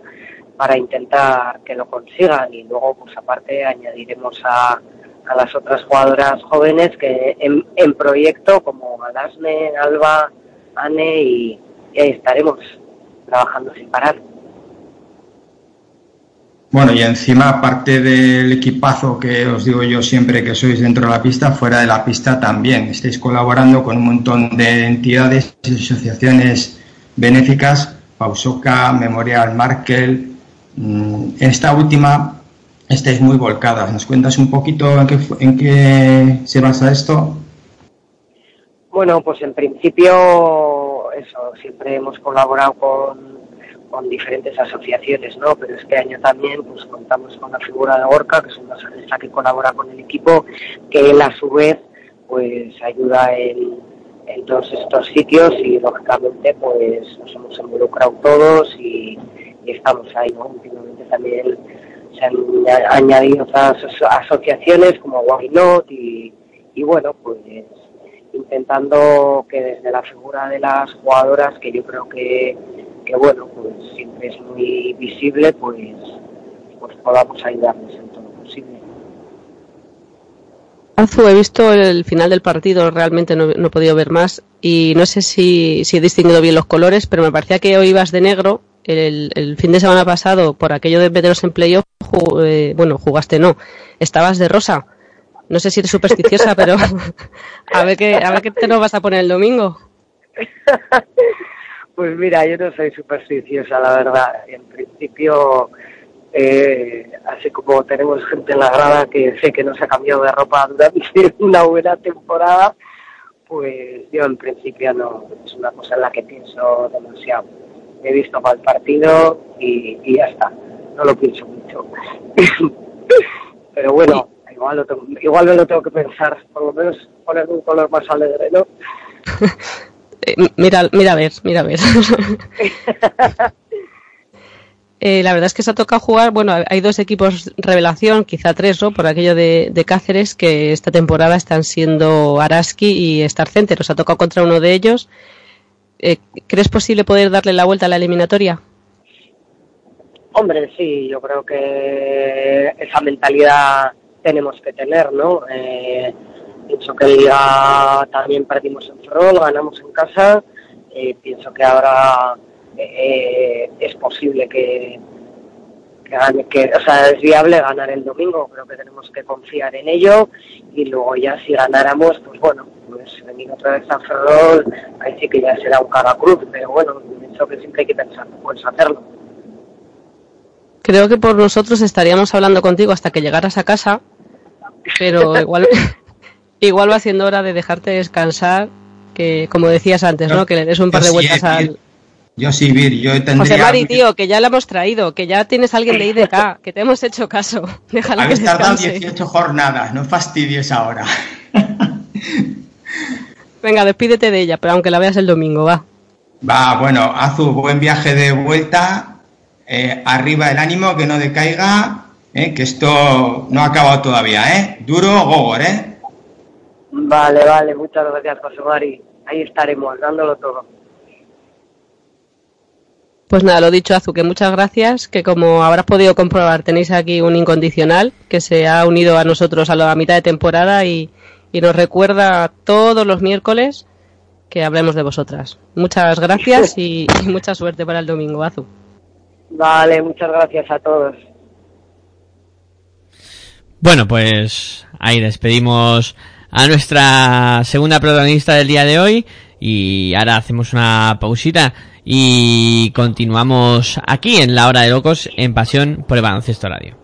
para intentar que lo consigan y luego pues aparte añadiremos a, a las otras jugadoras jóvenes que en, en proyecto como Alasne, Alba, Ane y, y ahí estaremos trabajando sin parar. Bueno, y encima, aparte del equipazo que os digo yo siempre que sois dentro de la pista, fuera de la pista también. Estáis colaborando con un montón de entidades y asociaciones benéficas, Pausoca, Memorial Markel. Mm, En esta última estáis muy volcadas. ¿Nos cuentas un poquito en qué, en qué se basa esto? Bueno, pues en principio eso, siempre hemos colaborado con, con diferentes asociaciones, ¿no? Pero este año también pues contamos con la figura de Orca, que es una que colabora con el equipo, que él a su vez pues ayuda en, en todos estos sitios y lógicamente pues nos hemos involucrado todos y, estamos ahí, ¿no? Últimamente también se han añadido otras aso- asociaciones como Why Not y, y bueno, pues intentando que desde la figura de las jugadoras, que yo creo que, que bueno, pues siempre es muy visible, pues, pues podamos ayudarles en todo lo posible. Azu, he visto el final del partido, realmente no, no he podido ver más y no sé si, si he distinguido bien los colores, pero me parecía que hoy ibas de negro. El, el fin de semana pasado, por aquello de meteros en playoff, ju- eh, bueno, jugaste no, estabas de rosa. No sé si eres supersticiosa, pero a ver qué, a ver qué te nos vas a poner el domingo. Pues mira, yo no soy supersticiosa, la verdad. En principio, eh, así como tenemos gente en la grada que sé que no se ha cambiado de ropa durante una buena temporada, pues yo en principio no es una cosa en la que pienso demasiado. He visto el partido y, y ya está. No lo pienso mucho. Pero bueno, igual, lo tengo- igual me lo tengo que pensar, por lo menos poner un color más alegre, ¿no? Eh, mira, mira a ver, mira a ver. Eh, la verdad es que se ha tocado jugar, bueno, hay dos equipos revelación, quizá tres, ¿no? Por aquello de, de Cáceres, que esta temporada están siendo Araski y Star Center. Os ha tocado contra uno de ellos. Eh, ¿Crees posible poder darle la vuelta a la eliminatoria? Hombre, sí, yo creo que esa mentalidad tenemos que tener, ¿no? Eh, pienso que el día también perdimos en Ferrol, ganamos en casa. eh, pienso que ahora eh, es posible que, que o sea, es viable ganar el domingo. Creo que tenemos que confiar en ello y luego ya si ganáramos, pues bueno, pues venir otra vez a Ferrol, ahí sí que ya será un cara cruz, pero bueno, pienso que siempre hay que pensar, pues hacerlo. Creo que por nosotros estaríamos hablando contigo hasta que llegaras a casa, pero igual, igual va siendo hora de dejarte descansar, que como decías antes, ¿no? Que le des un par de sí, vueltas eh, al... Yo sí, Vir, yo tendría... José Mari, tío, que ya la hemos traído, que ya tienes a alguien de IDK, que te hemos hecho caso. Déjala que Habéis tardado descanse. 18 jornadas, no fastidies ahora. Venga, despídete de ella, pero aunque la veas el domingo, va. Va, bueno, Azu, buen viaje de vuelta. Eh, arriba el ánimo, que no decaiga. eh, que esto no ha acabado todavía, ¿eh? Duro, gogor, ¿eh? Vale, vale, muchas gracias, José Mari. Ahí estaremos, dándolo todo. Pues nada, lo dicho, Azu, que muchas gracias, que como habrás podido comprobar, tenéis aquí un incondicional que se ha unido a nosotros a la mitad de temporada y, y nos recuerda todos los miércoles que hablemos de vosotras. Muchas gracias y, y mucha suerte para el domingo, Azu. Vale, muchas gracias a todos. Bueno, pues ahí despedimos a nuestra segunda protagonista del día de hoy Y ahora hacemos una pausita y continuamos aquí en la hora de locos en Pasión por el Baloncesto Radio.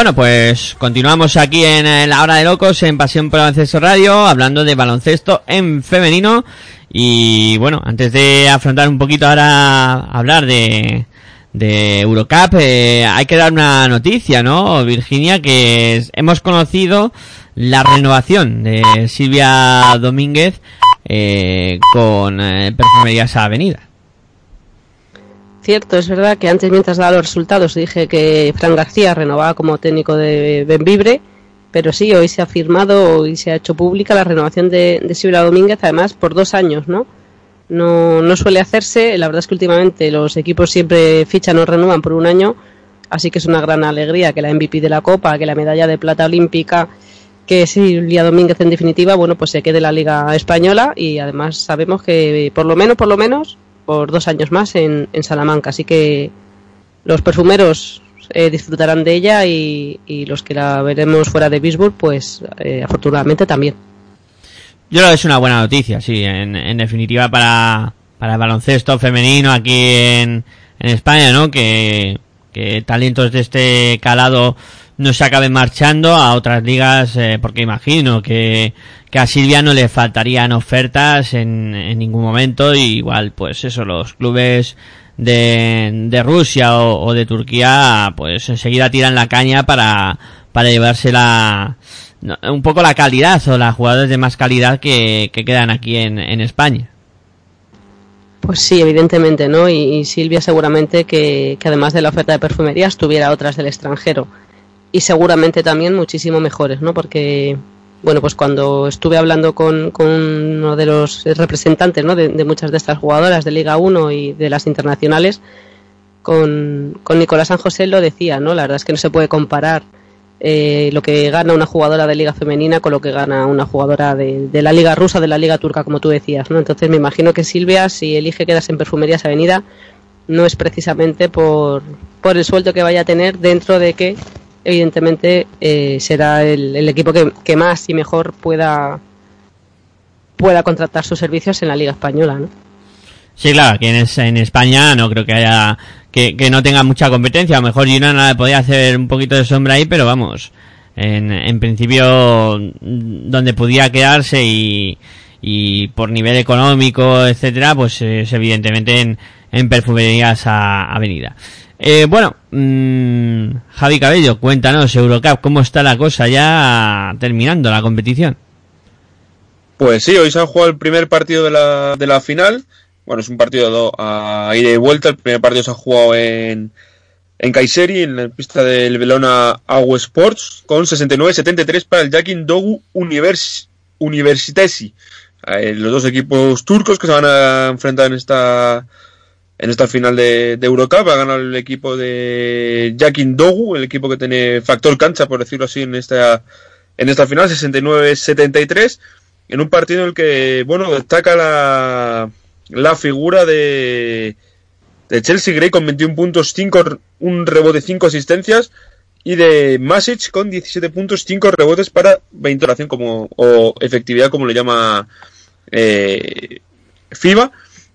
Bueno, pues continuamos aquí en, eh, la hora de locos en Pasión por Baloncesto Radio, hablando de baloncesto en femenino. Y bueno, antes de afrontar un poquito ahora hablar de, de Eurocup, eh, hay que dar una noticia, ¿no, Virginia? Que es- hemos conocido la renovación de Silvia Domínguez eh, con eh, Perfumerías Avenida. Cierto, es verdad que antes, mientras daba los resultados, dije que Fran García renovaba como técnico de Benvibre, pero sí, hoy se ha firmado, hoy se ha hecho pública la renovación de, de Silvia Domínguez, además por dos años, ¿no? No, no suele hacerse, la verdad es que últimamente los equipos siempre fichan o renuevan por un año, así que es una gran alegría que la MVP de la Copa, que la medalla de plata olímpica, que Silvia Domínguez en definitiva, bueno, pues se quede en la Liga Española y además sabemos que por lo menos, por lo menos, por dos años más en, en Salamanca. Así que los perfumeros eh, disfrutarán de ella y, y los que la veremos fuera de Bisburg, pues eh, afortunadamente también. Yo creo que es una buena noticia, sí, en, en definitiva para, para el baloncesto femenino aquí en, en España, ¿no? Que, que talentos de este calado no se acaben marchando a otras ligas, eh, porque imagino que, que a Silvia no le faltarían ofertas en, en ningún momento, y igual, pues eso, los clubes de, de Rusia o, de Turquía, pues enseguida tiran la caña para, para llevarse la, no, un poco la calidad o las jugadores de más calidad que, que quedan aquí en, en España. Pues sí, evidentemente, ¿no? Y, y Silvia seguramente que, que además de la oferta de perfumerías tuviera otras del extranjero. Y seguramente también muchísimo mejores, ¿no? Porque, bueno, pues cuando estuve hablando con, con uno de los representantes, ¿no? De, muchas de estas jugadoras de Liga 1 y de las internacionales, con, con Nicolás San José lo decía, ¿no? La verdad es que no se puede comparar eh, lo que gana una jugadora de liga femenina con lo que gana una jugadora de, de la liga rusa, de la liga turca, como tú decías, ¿no? Entonces me imagino que Silvia, si elige quedarse en Perfumerías Avenida, no es precisamente por, por el sueldo que vaya a tener dentro de que evidentemente eh, será el, el equipo que, que más y mejor pueda pueda contratar sus servicios en la liga española, ¿no? Sí, claro, aquí en, es- en España no creo que haya que, que no tenga mucha competencia. A lo mejor Girona le podía hacer un poquito de sombra ahí, pero vamos, en, en principio donde pudiera quedarse y, por nivel económico, etcétera, pues es evidentemente en, en perfumerías a, avenida. Eh, bueno, mm, Javi Cabello, cuéntanos, Eurocup, ¿cómo está la cosa ya terminando la competición? Pues sí, hoy se ha jugado el primer partido de la, de la final. Bueno, es un partido do- a ida y vuelta. El primer partido se ha jugado en, en Kayseri, en la pista del Belona Agu Sports, con 69-73 para el Jakin Dogu Univers, Universitesi. Eh, los dos equipos turcos que se van a enfrentar en esta en esta final de, de Eurocup. Ha ganado el equipo de Jakin Dogu, el equipo que tiene factor cancha, por decirlo así, en esta, en esta final, 69-73 en un partido en el que, bueno, destaca la, la figura de, de Chelsea Gray con 21 puntos, 5, un rebote, 5 asistencias, y de Masic con 17 puntos, 5 rebotes para 20 oración como, o efectividad, como le llama eh, FIBA.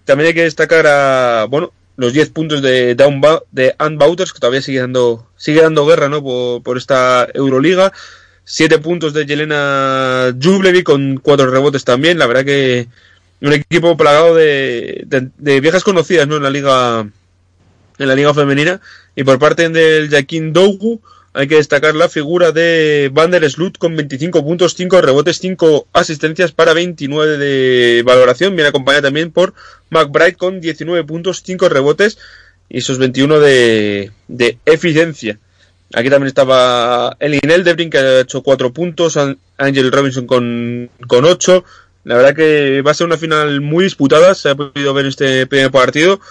También hay que destacar a, bueno, los 10 puntos de, Down de que todavía sigue dando, sigue dando guerra, ¿no? Por, por esta Euroliga. 7 puntos de Yelena Jublevi con 4 rebotes también. La verdad que un equipo plagado de, de, viejas conocidas, ¿no? En la liga, en la liga femenina. Y por parte del Jaquín Dougu, hay que destacar la figura de Van der Sloot con 25 puntos, 5 rebotes, 5 asistencias para 29 de valoración. Viene acompañada también por McBride con 19 puntos, 5 rebotes y esos 21 de, eficiencia. Aquí también estaba Elin Eldebrin que ha hecho 4 puntos, An- Angel Robinson con, con 8. La verdad que va a ser una final muy disputada, se ha podido ver este primer partido,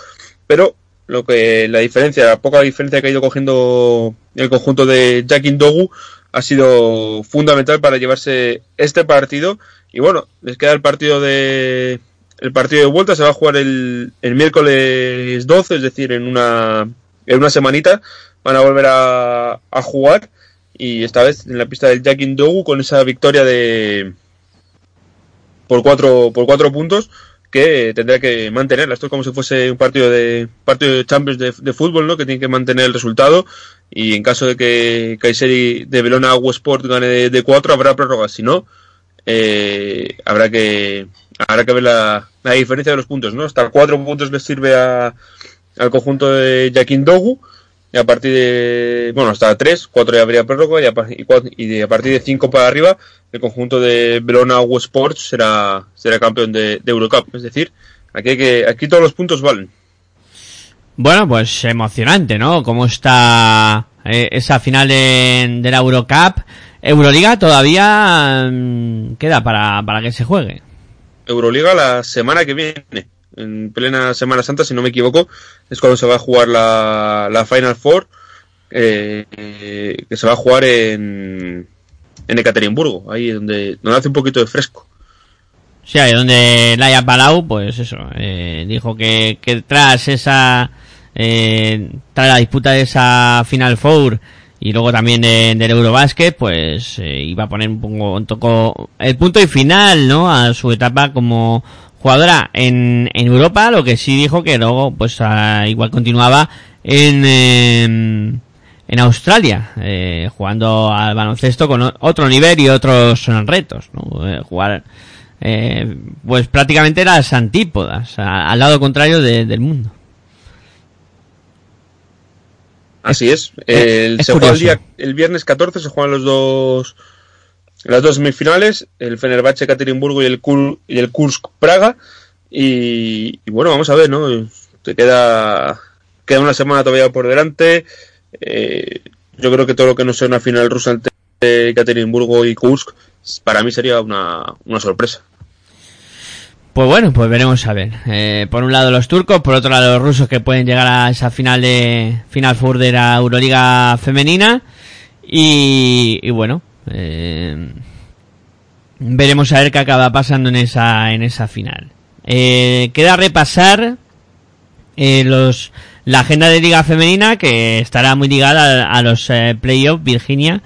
pero lo que la diferencia, la poca diferencia que ha ido cogiendo el conjunto de Jackin Dogu ha sido fundamental para llevarse este partido. Y bueno, les queda el partido de el partido de vuelta, se va a jugar el, el miércoles 12, es decir, en una, en una semanita. Van a volver a, a jugar. Y esta vez en la pista del Jackin Dogu con esa victoria de por cuatro, por cuatro puntos que tendrá que mantenerla. Esto es como si fuese un partido de partido de Champions de, fútbol, ¿no? Que tiene que mantener el resultado y en caso de que Kayseri de Belona Agua Sport gane de, de cuatro habrá prórroga. Si no, eh, habrá que habrá que ver la, la diferencia de los puntos, ¿no? Hasta cuatro puntos les sirve a, al conjunto de Jaquín Dogu y a partir de bueno hasta tres, cuatro ya habría prórroga y a, y de, a partir de cinco para arriba el conjunto de Belona Agua Sports será será campeón de, de Eurocup. Es decir, aquí hay que aquí todos los puntos valen. Bueno, pues emocionante, ¿no? Cómo está eh, esa final de, de la Eurocup. Euroliga todavía mm, queda para, para que se juegue. Euroliga la semana que viene, en plena Semana Santa, si no me equivoco, es cuando se va a jugar la, la Final Four, eh, que se va a jugar en, en Ekaterimburgo, ahí donde, donde hace un poquito de fresco. Sí, ahí donde Laia Palau, pues eso, eh, dijo que, que tras esa, eh, tras la disputa de esa Final Four y luego también de- del Eurobasket, pues eh, iba a poner un poco, un toco el punto y final, ¿no? A su etapa como jugadora en, en Europa, lo que sí dijo que luego, pues ah, igual continuaba en, em, en Australia, eh, jugando al baloncesto con otro nivel y otros retos, ¿no? Eh, jugar, eh, pues prácticamente las antípodas, a- al lado contrario de- del mundo. Así es. El, es se juega el, día, el viernes 14 se juegan los dos las dos semifinales, el Fenerbahce Ekaterimburgo y el Kursk Praga y, bueno, vamos a ver, ¿no? Te queda queda una semana todavía por delante. Eh, yo creo que todo lo que no sea una final rusa entre Ekaterimburgo y Kursk para mí sería una, una sorpresa. Pues bueno, pues veremos a ver. Eh, por un lado los turcos, por otro lado los rusos que pueden llegar a esa final de final four de la Euroliga femenina y bueno, eh, veremos a ver qué acaba pasando en esa, en esa final. Eh, queda repasar eh, los la agenda de Liga Femenina que estará muy ligada a, los eh, playoffs. Virginia,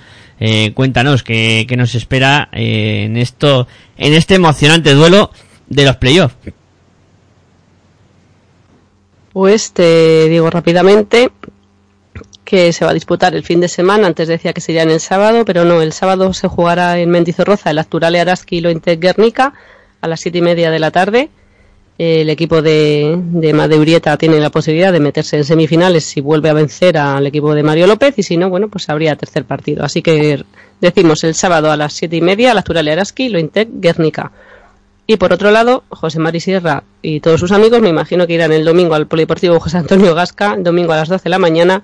cuéntanos qué, qué nos espera en esto, en este emocionante duelo de los playoffs. Pues te digo rápidamente que se va a disputar el fin de semana. Antes decía que sería en el sábado, pero no, el sábado se jugará en Mendizorroza el Actuale Araski y Lointec Guernica a las siete y media de la tarde. El equipo de, de Madeurieta tiene la posibilidad de meterse en semifinales si vuelve a vencer al equipo de Mario López y si no, bueno, pues habría tercer partido. Así que decimos el sábado a las siete y media, el Actuale Araski, Lointec Guernica. Y por otro lado, José Mari Sierra y todos sus amigos me imagino que irán el domingo al Polideportivo José Antonio Gasca, domingo a las 12 de la mañana,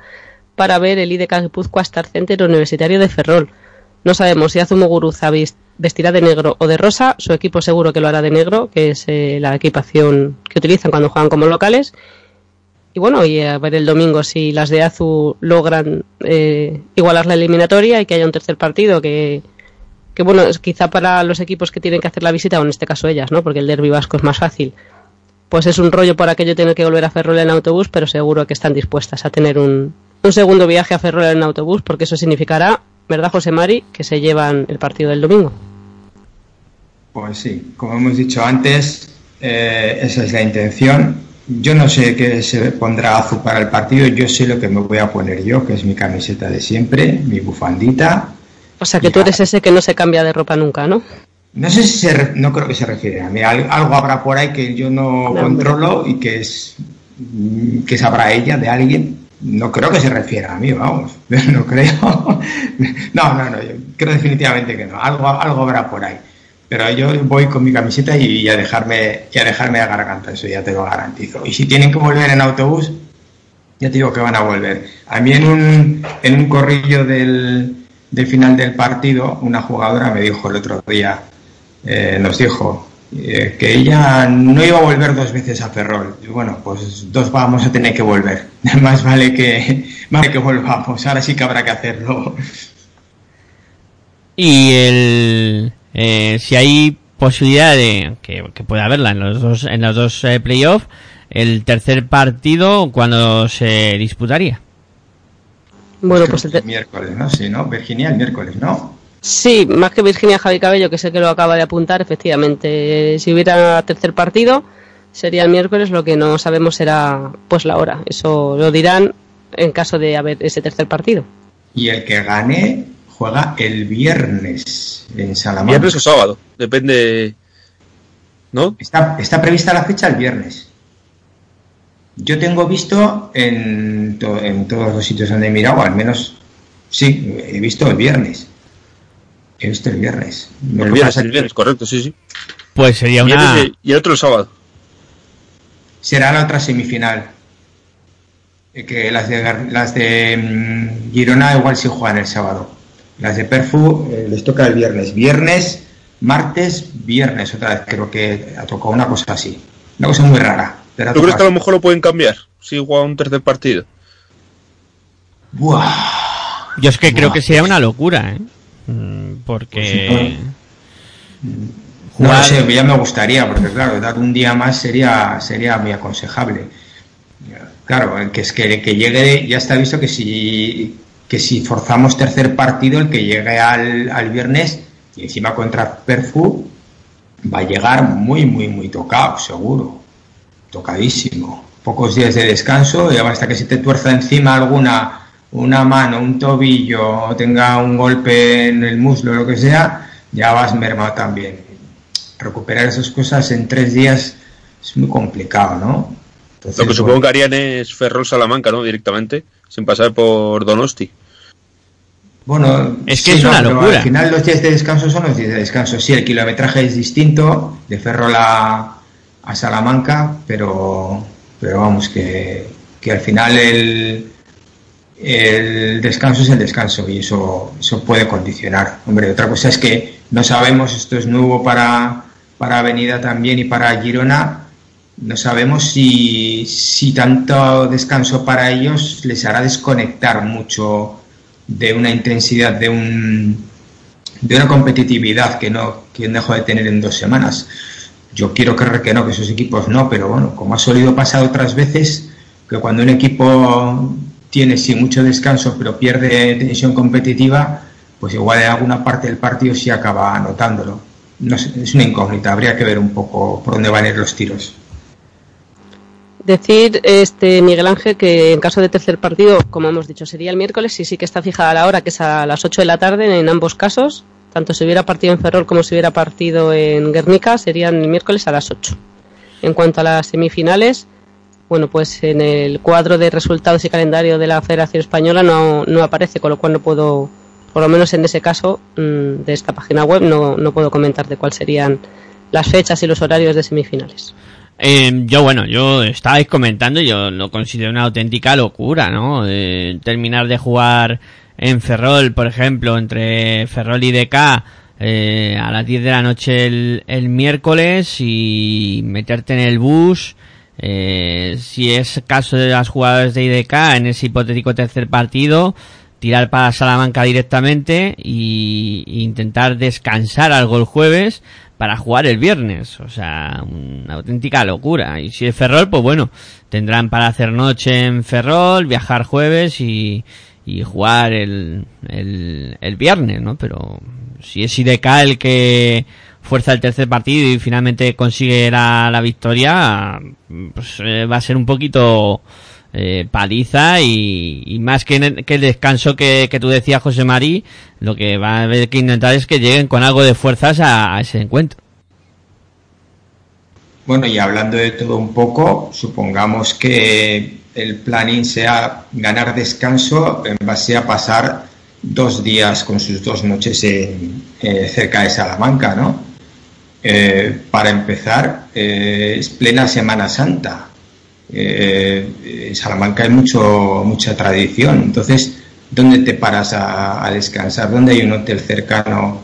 para ver el IDK Guipúzcoa Star Center Universitario de Ferrol. No sabemos si Azumuguruza vis- vestirá de negro o de rosa, su equipo seguro que lo hará de negro, que es eh, la equipación que utilizan cuando juegan como locales. Y bueno, y a ver el domingo si las de Azu logran eh, igualar la eliminatoria y que haya un tercer partido que, que bueno, quizá para los equipos que tienen que hacer la visita, o en este caso ellas, ¿no? Porque el derbi vasco es más fácil. Pues es un rollo por aquello tener que volver a Ferrol en autobús, pero seguro que están dispuestas a tener un, un segundo viaje a Ferrol en autobús, porque eso significará, ¿verdad, José Mari?, que se llevan el partido del domingo. Pues sí, como hemos dicho antes, eh, esa es la intención. Yo no sé qué se pondrá Azu para el partido, yo sé lo que me voy a poner yo, que es mi camiseta de siempre, mi bufandita. O sea que tú eres ese que no se cambia de ropa nunca, ¿no? No sé si se, re- no creo que se refiere a mí, al- algo habrá por ahí que yo no hombre. controlo y que es que sabrá ella de alguien. No creo que se refiera a mí, vamos, no creo. No, no, no, yo creo definitivamente que no, algo, algo habrá por ahí. Pero yo voy con mi camiseta y a dejarme, a dejarme la garganta, eso ya te lo garantizo. Y si tienen que volver en autobús, ya te digo que van a volver. A mí en un, en un corrillo del, del final del partido, una jugadora me dijo el otro día, eh, nos dijo eh, que ella no iba a volver dos veces a Ferrol. Y bueno, pues dos vamos a tener que volver. Más vale que, más vale que volvamos. Ahora sí que habrá que hacerlo. Y el eh, si hay posibilidad de que, que pueda haberla en los dos en los dos eh, playoffs, el tercer partido cuando se disputaría. Bueno, pues el te- El miércoles, ¿no? Sí, ¿no? Virginia, el miércoles, ¿no? Sí, más que Virginia Javi Cabello, que sé que lo acaba de apuntar, efectivamente. Si hubiera tercer partido, sería el miércoles, lo que no sabemos será pues la hora. Eso lo dirán en caso de haber ese tercer partido. Y el que gane juega el viernes en Salamanca. Viernes o sábado, depende. ¿No? Está, está prevista la fecha el viernes. Yo tengo visto en, to- en todos los sitios donde he mirado, al menos sí, he visto el viernes. El viernes. Lo El viernes, el viernes, correcto, sí, sí. Pues sería Y una el, y el otro el sábado. será la otra semifinal. Eh, Que las de, las de mm, Girona igual sí juegan el sábado. Las de Perfu eh, les toca el viernes. Viernes, martes, viernes otra vez. Creo que ha tocado una cosa así. Una cosa muy rara. pero ha ¿Tú crees tocado que a lo mejor lo pueden cambiar? Si juega un tercer partido. Buah. Yo es que creo que sería una locura, ¿eh? Mm, Porque No lo Jugar- sé, ya me gustaría, porque claro, dar un día más sería, sería muy aconsejable. Claro, que es que, que llegue, ya está visto que si, que si forzamos tercer partido, el que llegue al, al viernes y encima contra Perfu, va a llegar muy, muy, muy tocado, seguro. Tocadísimo. Pocos días de descanso y hasta que se te tuerza encima alguna, una mano, un tobillo, o tenga un golpe en el muslo, lo que sea, ya vas mermado también. Recuperar esas cosas en tres días es muy complicado, ¿no? Entonces, Lo que bueno, supongo que harían es Ferrol Salamanca, ¿no? Directamente, sin pasar por Donosti. Bueno, Es que sí, es no, una pero locura. Al final los días de descanso son los días de descanso. Sí, el kilometraje es distinto de Ferrol a, a Salamanca, pero, pero vamos, que, que al final el, el descanso es el descanso y eso, eso puede condicionar. Hombre, otra cosa es que no sabemos, esto es nuevo para, para Avenida también y para Girona, no sabemos si, si tanto descanso para ellos les hará desconectar mucho de una intensidad, de un de una competitividad que no que dejó de tener en dos semanas. Yo quiero creer que no, que esos equipos no, pero bueno, como ha solido pasar otras veces, que cuando un equipo tiene sí mucho descanso, pero pierde tensión competitiva, pues igual en alguna parte del partido sí acaba anotándolo. No es una incógnita, habría que ver un poco por dónde van a ir los tiros. Decir, este Miguel Ángel, que en caso de tercer partido, como hemos dicho, sería el miércoles y sí que está fijada la hora, que es a las 8 de la tarde en ambos casos. Tanto si hubiera partido en Ferrol como si hubiera partido en Guernica, serían el miércoles a las 8. En cuanto a las semifinales, bueno, pues en el cuadro de resultados y calendario de la Federación Española no, no aparece, con lo cual no puedo, por lo menos en ese caso mm, de esta página web, no, no puedo comentar de cuáles serían las fechas y los horarios de semifinales. Eh, yo, bueno, yo estabais comentando, yo lo considero una auténtica locura, ¿no? Terminar de jugar en Ferrol, por ejemplo, entre Ferrol y DK eh, a las 10 de la noche el, el miércoles y meterte en el bus. Eh, si es caso de las jugadoras de IDK en ese hipotético tercer partido, tirar para Salamanca directamente y intentar descansar algo el jueves para jugar el viernes. O sea, una auténtica locura. Y si es Ferrol, pues bueno, tendrán para hacer noche en Ferrol, viajar jueves y, y jugar el, el, el viernes, ¿no? Pero si es IDK el que fuerza el tercer partido y finalmente consigue la, victoria, pues eh, va a ser un poquito eh, paliza y, más que, el- que el descanso que, tú decías, José Marí, lo que va a haber que intentar es que lleguen con algo de fuerzas a, a ese encuentro. Bueno, y hablando de todo un poco, supongamos que el planning sea ganar descanso en base a pasar dos días con sus dos noches en- eh, cerca de Salamanca, ¿no? Eh, para empezar, eh, es plena Semana Santa. Eh, en Salamanca hay mucho, mucha tradición. Entonces, ¿dónde te paras a, descansar? ¿Dónde hay un hotel cercano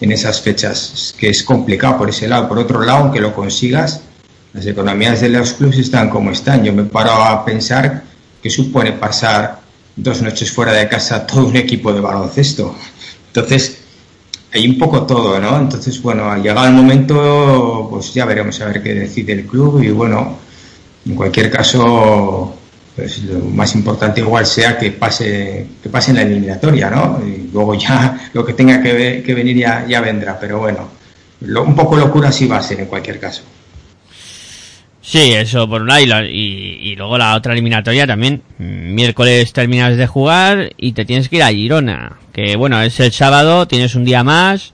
en esas fechas? Es que es complicado por ese lado. Por otro lado, aunque lo consigas, las economías de los clubes están como están. Yo me paro a pensar que supone pasar dos noches fuera de casa todo un equipo de baloncesto. Entonces, hay un poco todo, ¿no? Entonces, bueno, llegado el momento, pues ya veremos a ver qué decide el club y bueno, en cualquier caso, pues lo más importante igual sea que pase, que pase en la eliminatoria, ¿no? Y luego ya lo que tenga que, ve- que venir ya, ya vendrá, pero bueno, lo- un poco locura sí va a ser en cualquier caso. Sí, eso por un lado. Y, la- y- luego la otra eliminatoria también. Miércoles terminas de jugar y te tienes que ir a Girona. Que bueno, es el sábado, tienes un día más.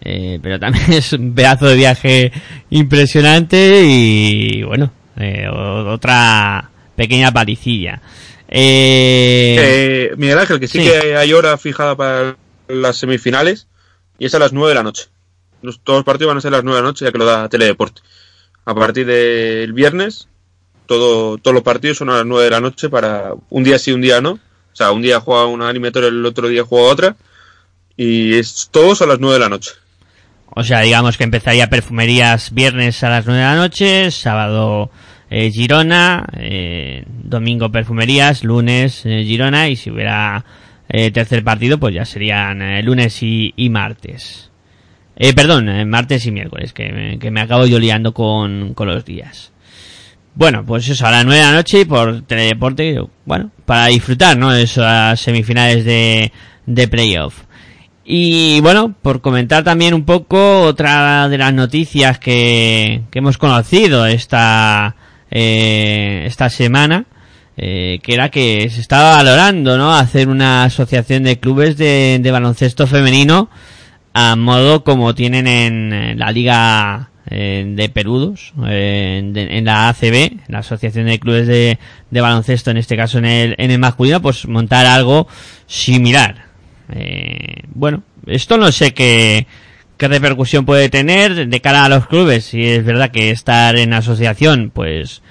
eh, pero también es un pedazo de viaje impresionante y bueno, eh, otra pequeña palicilla. Eh, Eh, Miguel Ángel, que sí, sí. que hay hora fijada para las semifinales y es a las 9 de la noche. Los- todos los partidos van a ser a las 9 de la noche, ya que lo da Teledeporte. A partir del viernes, todo, todos los partidos son a las 9 de la noche para un día sí, un día no. O sea, un día juega una eliminatoria, el otro día juega otra. Y es todos a las 9 de la noche. O sea, digamos que empezaría perfumerías viernes a las 9 de la noche, sábado eh, Girona, eh, domingo perfumerías, lunes eh, Girona y si hubiera tercer partido pues ya serían lunes y, y martes. Perdón, martes y miércoles, que que me acabo yo liando con, con los días. Bueno, pues eso, a las 9 de la noche por teledeporte, bueno, para disfrutar, ¿no? De esas semifinales de, de playoff. Y bueno, por comentar también un poco otra de las noticias que, que hemos conocido esta, eh, esta semana, eh, que era que se estaba valorando, ¿no? Hacer una asociación de clubes de, baloncesto femenino a modo como tienen en, en la liga eh, de Perudos, eh, en, la ACB, la Asociación de Clubes de, de Baloncesto, en este caso en el, en el masculino, pues montar algo similar. Eh, bueno, esto no sé qué, qué repercusión puede tener de cara a los clubes. Si es verdad que estar en asociación, pues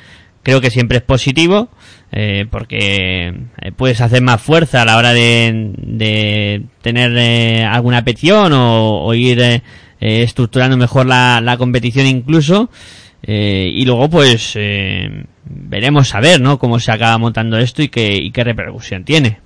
creo que siempre es positivo, eh, porque eh, puedes hacer más fuerza a la hora de, de tener eh, alguna petición o, o ir eh, eh, estructurando mejor la, la competición incluso. Eh, y luego pues eh, veremos a ver, ¿no? Cómo se acaba montando esto y qué, y qué repercusión tiene.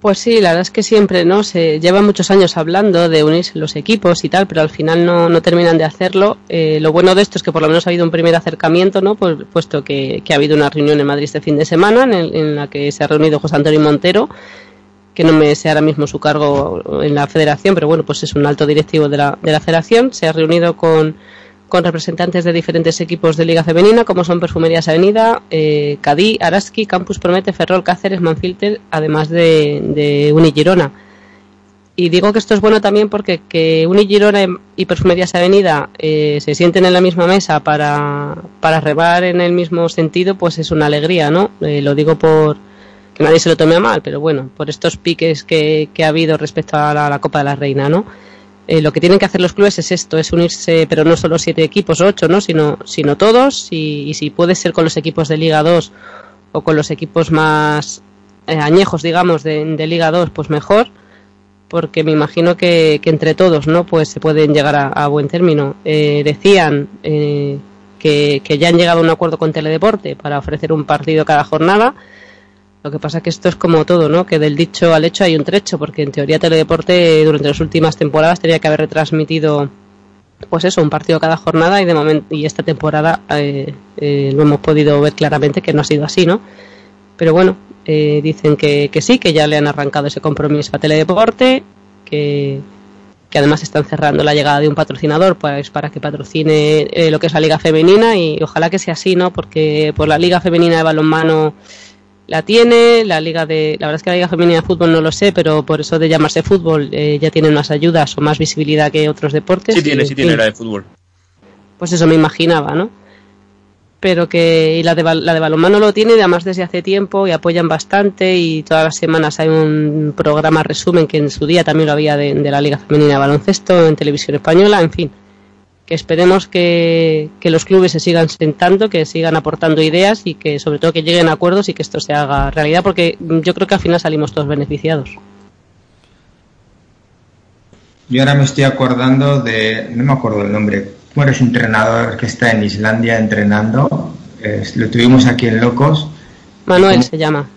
Pues sí, la verdad es que siempre, ¿no? Se lleva muchos años hablando de unirse los equipos y tal, pero al final no, no terminan de hacerlo. Eh, lo bueno de esto es que por lo menos ha habido un primer acercamiento, ¿no? Pues, puesto que, que ha habido una reunión en Madrid este fin de semana en, el- en la que se ha reunido José Antonio Montero, que no me sé ahora mismo su cargo en la federación, pero bueno, pues es un alto directivo de la, de la federación. Se ha reunido con, con representantes de diferentes equipos de Liga Femenina, como son Perfumerías Avenida, eh, Cadí, Araski, Campus Promete, Ferrol, Cáceres, Manfilter, además de, de Unigirona. Y digo que esto es bueno también porque que Unigirona y Perfumerías Avenida eh, se sienten en la misma mesa para, para remar en el mismo sentido, pues es una alegría, ¿no? Eh, lo digo por nadie se lo tome a mal, pero bueno, por estos piques que, que ha habido respecto a la, Copa de la Reina, ¿no? Eh, lo que tienen que hacer los clubes es esto, es unirse, pero no solo siete equipos ocho, ¿no? Sino, sino todos, y, si puede ser con los equipos de Liga 2 o con los equipos más eh, añejos, digamos, de, de Liga 2, pues mejor, porque me imagino que, que entre todos, ¿no? Pues se pueden llegar a, a buen término. Eh, decían eh, que, que ya han llegado a un acuerdo con Teledeporte para ofrecer un partido cada jornada. Lo que pasa es que esto es como todo, ¿no? Que del dicho al hecho hay un trecho, porque en teoría Teledeporte durante las últimas temporadas tenía que haber retransmitido, pues eso, un partido cada jornada y de momento y esta temporada eh, eh, lo hemos podido ver claramente que no ha sido así, ¿no? Pero bueno, eh, dicen que, que sí, que ya le han arrancado ese compromiso a Teledeporte, que, que además están cerrando la llegada de un patrocinador pues para que patrocine eh, lo que es la liga femenina y ojalá que sea así, ¿no? Porque por la liga femenina de balonmano la tiene, la liga de, la verdad es que la liga femenina de fútbol no lo sé, pero por eso de llamarse fútbol eh, ya tienen más ayudas o más visibilidad que otros deportes. Sí tiene, y, sí en tiene la de fútbol. Pues eso me imaginaba, ¿no? Pero que y la de, la de balonmano lo tiene, además desde hace tiempo y apoyan bastante y todas las semanas hay un programa resumen que en su día también lo había de, de la Liga Femenina de Baloncesto en televisión española, en fin. Que esperemos que, que los clubes se sigan sentando, que sigan aportando ideas y que sobre todo que lleguen a acuerdos y que esto se haga realidad porque yo creo que al final salimos todos beneficiados. Yo ahora me estoy acordando de, no me acuerdo el nombre, bueno, es un entrenador que está en Islandia entrenando, lo tuvimos aquí en Locos. Manuel ¿Cómo? se llama.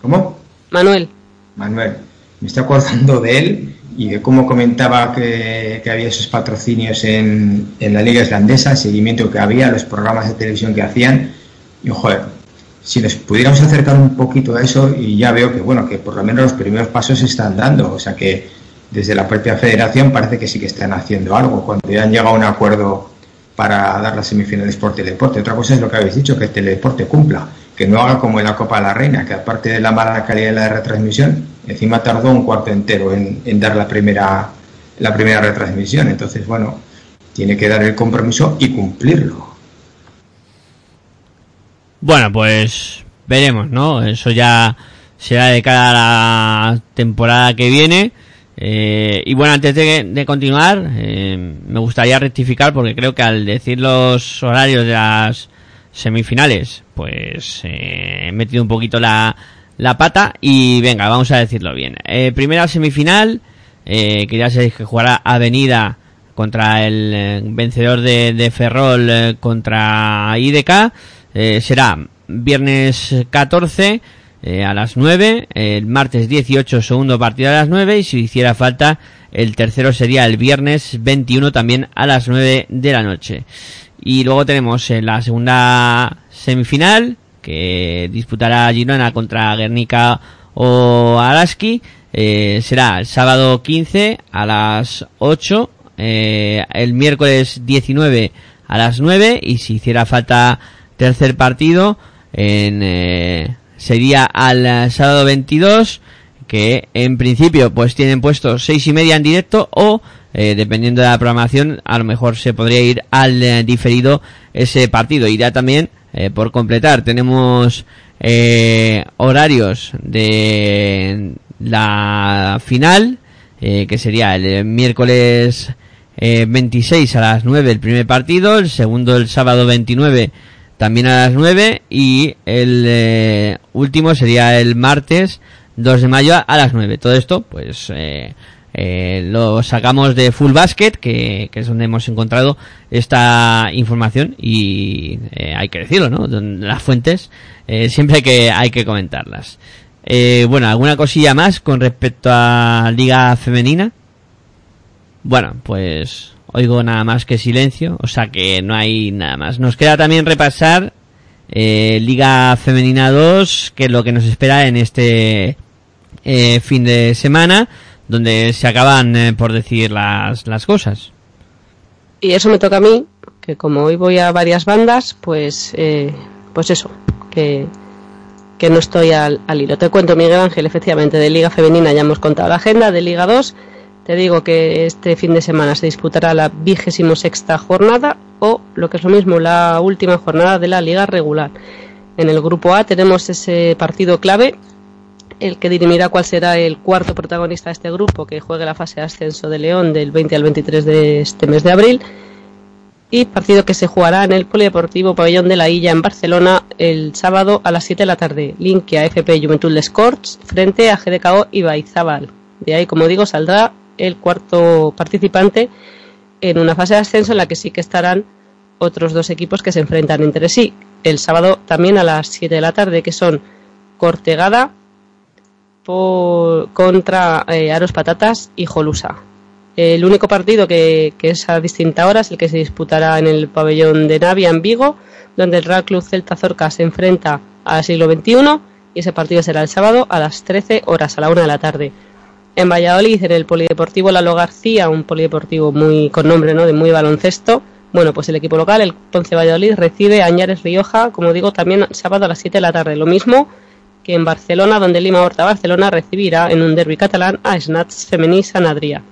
¿Cómo? Manuel. Manuel. Me estoy acordando de él y de cómo comentaba que, que había esos patrocinios en, en la liga islandesa, el seguimiento que había, los programas de televisión que hacían. Y joder, si nos pudiéramos acercar un poquito a eso y ya veo que bueno, que por lo menos los primeros pasos se están dando, o sea que desde la propia federación parece que sí que están haciendo algo, cuando ya han llegado a un acuerdo para dar las semifinales por Teledeporte. Otra cosa es lo que habéis dicho, que el Teledeporte cumpla, que no haga como en la Copa de la Reina, que aparte de la mala calidad de la retransmisión, encima tardó un cuarto entero en, dar la primera, la primera retransmisión. Entonces, bueno, tiene que dar el compromiso y cumplirlo. Bueno, pues veremos, ¿no? Eso ya será de cara a la temporada que viene. Eh, y bueno, antes de, de continuar, eh, me gustaría rectificar porque creo que al decir los horarios de las semifinales, pues eh, he metido un poquito la, la pata y venga, vamos a decirlo bien. Eh, primera semifinal, eh, que ya sabéis que jugará Avenida contra el eh, vencedor de, de Ferrol eh, contra IDK. Eh, será viernes 14 eh, a las 9, el martes 18 segundo partido a las 9 y si hiciera falta el tercero sería el viernes 21 también a las 9 de la noche. Y luego tenemos en la segunda semifinal que disputará Girona contra Guernica o Araski. Eh, será el sábado 15 a las 8, eh, el miércoles 19 a las 9 y si hiciera falta tercer partido en, eh, sería al sábado 22 que en principio pues tienen puesto seis y media en directo o eh, dependiendo de la programación a lo mejor se podría ir al eh, diferido ese partido y ya también eh, por completar tenemos eh, horarios de la final que sería el miércoles eh, 26 a las 9 el primer partido el segundo el sábado 29 también a las 9 y el último sería el martes 2 de mayo a las 9. Todo esto, pues, eh, lo sacamos de Full Basket, que, es donde hemos encontrado esta información y eh, hay que decirlo, ¿no? Las fuentes eh, siempre hay que, hay que comentarlas. Eh, bueno, ¿alguna cosilla más con respecto a Liga Femenina? Bueno, pues oigo nada más que silencio, o sea que no hay nada más. Nos queda también repasar eh, Liga Femenina 2, que es lo que nos espera en este fin de semana, donde se acaban eh, por decir las, las cosas. Y eso me toca a mí, que como hoy voy a varias bandas, pues, eh, pues eso, que, que no estoy al, al hilo. Te cuento, Miguel Ángel, efectivamente, de Liga Femenina ya hemos contado la agenda, de Liga 2, te digo que este fin de semana se disputará la vigésimo sexta jornada o, lo que es lo mismo, la última jornada de la Liga regular. En el grupo A tenemos ese partido clave, el que dirimirá cuál será el cuarto protagonista de este grupo que juegue la fase de ascenso de León del 20 al 23 de este mes de abril y partido que se jugará en el Polideportivo Pabellón de la Illa en Barcelona el sábado a las 7 de la tarde. Linkia FP Juventud de Scorch frente a GDKO y Baizábal. De ahí, como digo, saldrá el cuarto participante en una fase de ascenso en la que sí que estarán otros dos equipos que se enfrentan entre sí. El sábado también a las 7 de la tarde, que son Cortegada por- contra eh, Aros Patatas y Jolusa. El único partido que, que es a distinta hora es el que se disputará en el pabellón de Navia en Vigo, donde el Real Club Celta Zorca se enfrenta al siglo XXI y ese partido será el sábado a las 13 horas, a la 1 de la tarde. En Valladolid, en el Polideportivo Lalo García, un polideportivo muy con nombre ¿no? de muy baloncesto, bueno, pues el equipo local, el Ponce Valladolid, recibe a Añares Rioja, como digo, también sábado a las 7 de la tarde. Lo mismo que en Barcelona, donde Lima Horta Barcelona recibirá en un derby catalán a Snats Femení San Adrià.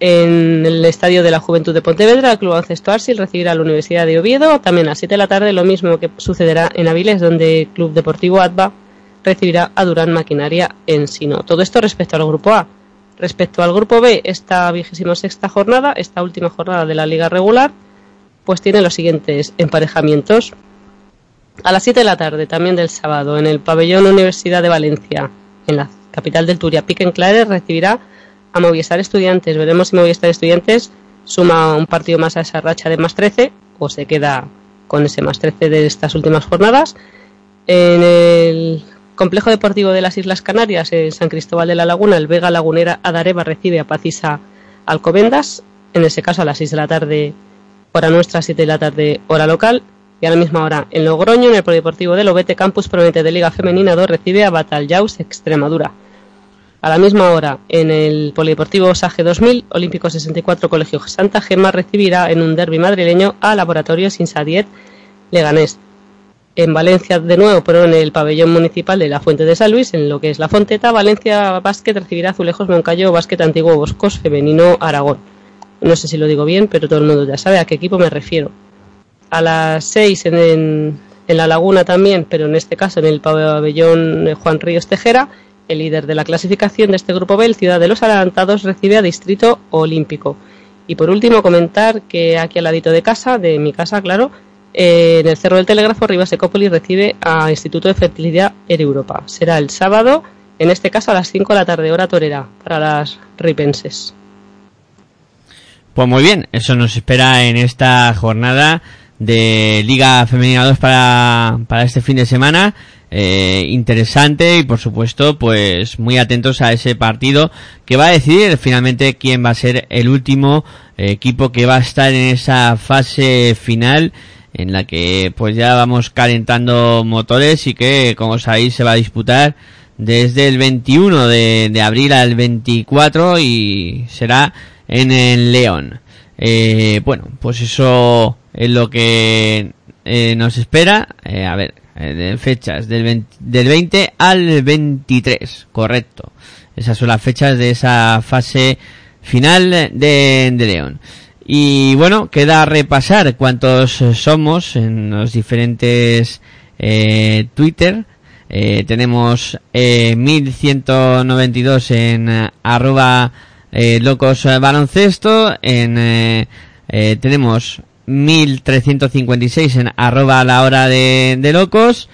En el Estadio de la Juventud de Pontevedra, el Club Baloncesto Arsil recibirá a la Universidad de Oviedo, también a las 7 de la tarde, lo mismo que sucederá en Avilés, donde el Club Deportivo Atba recibirá a Durán Maquinaria en Sino. Todo esto respecto al Grupo A. Respecto al Grupo B, esta vigésima sexta jornada, esta última jornada de la Liga Regular, pues tiene los siguientes emparejamientos. A las 7 de la tarde, también del sábado, en el pabellón Universidad de Valencia, en la capital del Turia, Piquen Clares recibirá a Movistar Estudiantes. Veremos si Movistar Estudiantes suma un partido más a esa racha de más 13 o se queda con ese más 13 de estas últimas jornadas. En el complejo deportivo de las Islas Canarias, en San Cristóbal de la Laguna, el Vega Lagunera Adareva recibe a Pacisa Alcobendas, en ese caso a las 6 de la tarde, hora nuestra, 7 de la tarde, hora local. Y a la misma hora, en Logroño, en el Polideportivo de Lobete, Campus Promete de Liga Femenina 2 recibe a Bataljaus Extremadura. A la misma hora, en el Polideportivo Sage 2000, Olímpico 64 Colegio Santa Gema recibirá en un derby madrileño a Laboratorios Insadiet Leganés. En Valencia, de nuevo, pero en el pabellón municipal de la Fuente de San Luis, en lo que es la Fonteta, Valencia Básquet recibirá Azulejos Moncayo Básquet Antiguo Boscos Femenino Aragón. No sé si lo digo bien, pero todo el mundo ya sabe a qué equipo me refiero. A las 6 en, en- en la Laguna también, pero en este caso en el pabellón eh, Juan Ríos Tejera, el líder de la clasificación de este grupo B, el Ciudad de los Adelantados, recibe a Distrito Olímpico. Y por último, comentar que aquí al ladito de casa, de mi casa, claro, eh, en el Cerro del Telégrafo, Rivas Ecópolis recibe a Instituto de Fertilidad en Europa. Será el sábado, en este caso a las 5 de la tarde, hora torera, para las ripenses. Pues muy bien, eso nos espera en esta jornada de Liga Femenina 2 para, para este fin de semana. Eh, interesante y por supuesto pues muy atentos a ese partido que va a decidir finalmente quién va a ser el último eh, equipo que va a estar en esa fase final en la que pues ya vamos calentando motores y que como sabéis se va a disputar desde el 21 de, de abril al 24 y será en el León. Eh, bueno, pues eso es lo que eh, nos espera. Eh, a ver, eh, fechas del 20, del 20 al 23, correcto. Esas son las fechas de esa fase final de, de León. Y bueno, queda repasar cuántos somos en los diferentes eh, Twitter. Eh, tenemos eh, 1192 en eh, arroba eh, locos baloncesto. En, tenemos 1356 en arroba la hora de, de locos.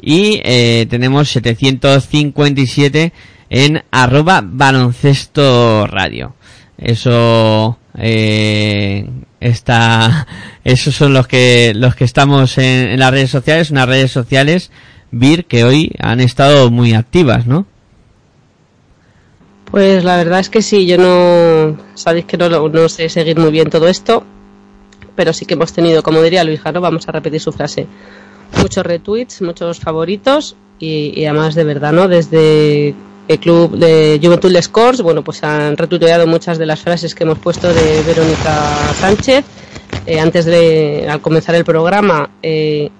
Y eh, tenemos 757 en arroba baloncesto radio. Eso eh, está, esos son los que los que estamos en, las redes sociales, unas redes sociales Vir, que hoy han estado muy activas, ¿no? Pues la verdad es que sí, yo no. Sabéis que no, no sé seguir muy bien todo esto, pero sí que hemos tenido, como diría Luis Jano, vamos a repetir su frase: muchos retweets, muchos favoritos y, y además de verdad, ¿no? Desde el club de Juventud de Scores, bueno, pues han retuiteado muchas de las frases que hemos puesto de Verónica Sánchez. Eh, antes de, al comenzar el programa, eh,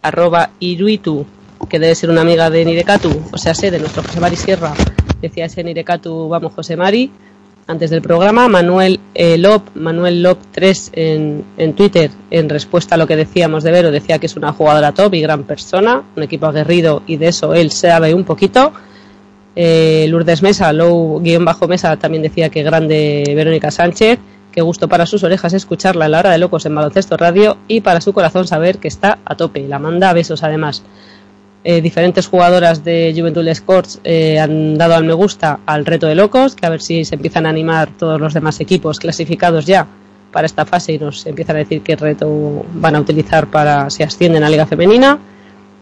arroba Iruitu, que debe ser una amiga de Nirekatu, o sea, sé, de nuestro José Mari Sierra, decía ese Nirekatu, vamos José Mari, antes del programa, Manuel eh, Lop, Manuel Lop 3 en, en Twitter, en respuesta a lo que decíamos de Vero, decía que es una jugadora top y gran persona, un equipo aguerrido y de eso él sabe un poquito. Eh, Lourdes Mesa, Low guion bajo Mesa, también decía que grande Verónica Sánchez, que gusto para sus orejas escucharla a la hora de locos en baloncesto radio y para su corazón saber que está a tope. La manda besos además. Eh, diferentes jugadoras de Juventud Sports eh, han dado al me gusta al reto de locos, que a ver si se empiezan a animar todos los demás equipos clasificados ya para esta fase y nos empiezan a decir qué reto van a utilizar para si ascienden a Liga Femenina.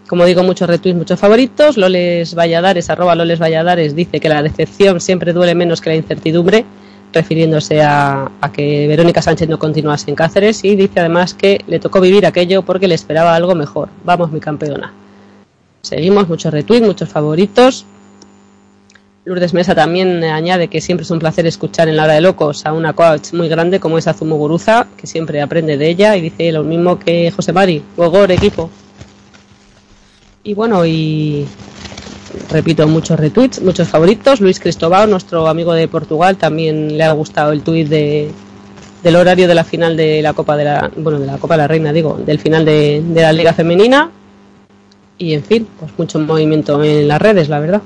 Como digo, muchos retweets, muchos favoritos. Loles Valladares, arroba Loles Valladares, dice que la decepción siempre duele menos que la incertidumbre, refiriéndose a, a que Verónica Sánchez no continuase en Cáceres y dice además que le tocó vivir aquello porque le esperaba algo mejor. Vamos, mi campeona. Seguimos, muchos retweets, muchos favoritos. Lourdes Mesa también añade que siempre es un placer escuchar en la hora de locos a una coach muy grande como es Azumo Guruza, que siempre aprende de ella y dice lo mismo que José Mari, Gogor, equipo. Y bueno, y repito, muchos retweets, muchos favoritos. Luis Cristóbal, nuestro amigo de Portugal, también le ha gustado el tuit de, del horario de la final de la Copa de la, bueno, de la Copa de la Reina, digo, del final de, de la Liga Femenina. Y en fin, pues mucho movimiento en las redes, la verdad.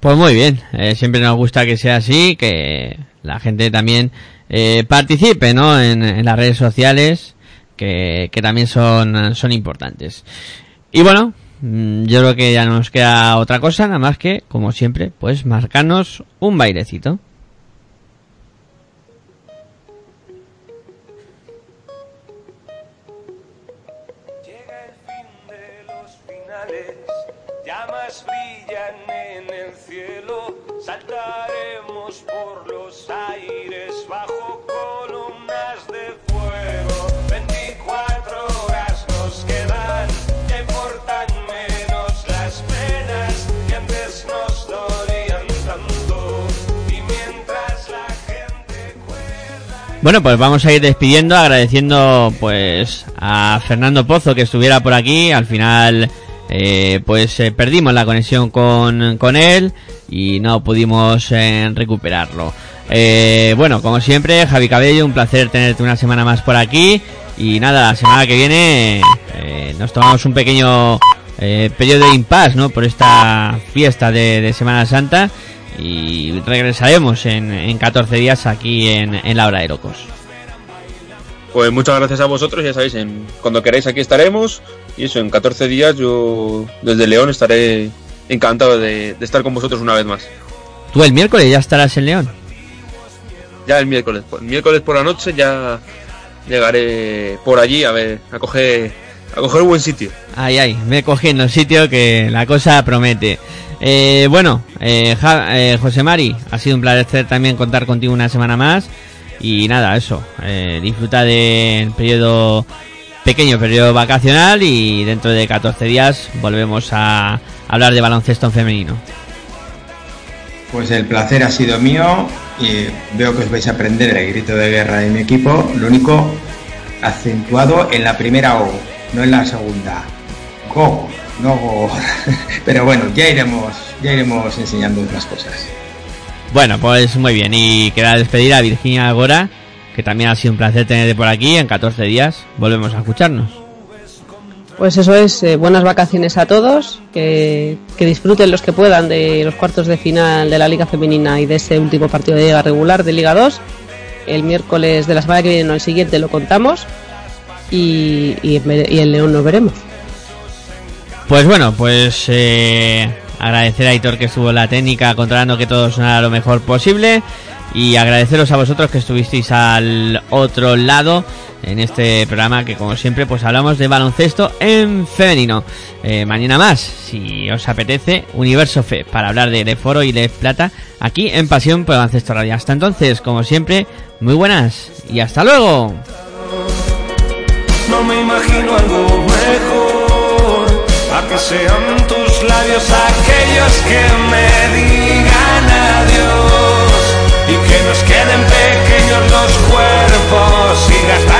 Pues muy bien, eh, siempre nos gusta que sea así, que la gente también eh, participe, ¿no? En, en las redes sociales, que, que también son, son importantes. Y bueno, mm, yo creo que ya no nos queda otra cosa, nada más que, como siempre, pues marcarnos un bailecito. Bueno, pues vamos a ir despidiendo, agradeciendo pues a Fernando Pozo que estuviera por aquí. Al final, eh, pues eh, perdimos la conexión con, con él y no pudimos eh, recuperarlo. Eh, bueno, como siempre, Javi Cabello, un placer tenerte una semana más por aquí. Y nada, la semana que viene nos tomamos un pequeño periodo de impasse, ¿no? Por esta fiesta de Semana Santa. Y regresaremos en, en 14 días aquí en, en La Hora de Locos. Pues muchas gracias a vosotros, ya sabéis, en, cuando queráis aquí estaremos. Y eso, en 14 días yo desde León estaré encantado de, de estar con vosotros una vez más. Tú el miércoles ya estarás en León. Ya el miércoles, el miércoles por la noche ya llegaré por allí a ver, a coger, a coger buen sitio. Ay, ay, me cogiendo el sitio que la cosa promete. Eh, bueno, eh, eh, José Mari, ha sido un placer también contar contigo una semana más. Y nada, eso, eh, disfruta del periodo, pequeño periodo vacacional y dentro de 14 días volvemos a hablar de baloncesto en femenino. Pues el placer ha sido mío y veo que os vais a aprender el grito de guerra de mi equipo, lo único acentuado en la primera O, no en la segunda. Go, no. Pero bueno, ya iremos, ya iremos enseñando otras cosas. Bueno, pues muy bien. Y queda despedir a Virginia Agora, que también ha sido un placer tenerte por aquí. En 14 días volvemos a escucharnos. Pues eso es, eh, buenas vacaciones a todos, que, que disfruten los que puedan de los cuartos de final de la Liga Femenina y de ese último partido de Liga regular de Liga 2. El miércoles de la semana que viene o el siguiente lo contamos y, y, y en León nos veremos. Pues bueno, pues eh, Agradecer a Hitor que estuvo la técnica controlando que todo sonara lo mejor posible. Y agradeceros a vosotros que estuvisteis al otro lado en este programa que como siempre pues hablamos de baloncesto en femenino. Eh, mañana más, si os apetece, Universo Fe, para hablar de Leforo y Lef Plata aquí en Pasión por Baloncesto Radio. Hasta entonces, como siempre, muy buenas y hasta luego. No me imagino algo sean tus labios aquellos que me digan adiós. Y que nos queden pequeños los cuerpos y gastar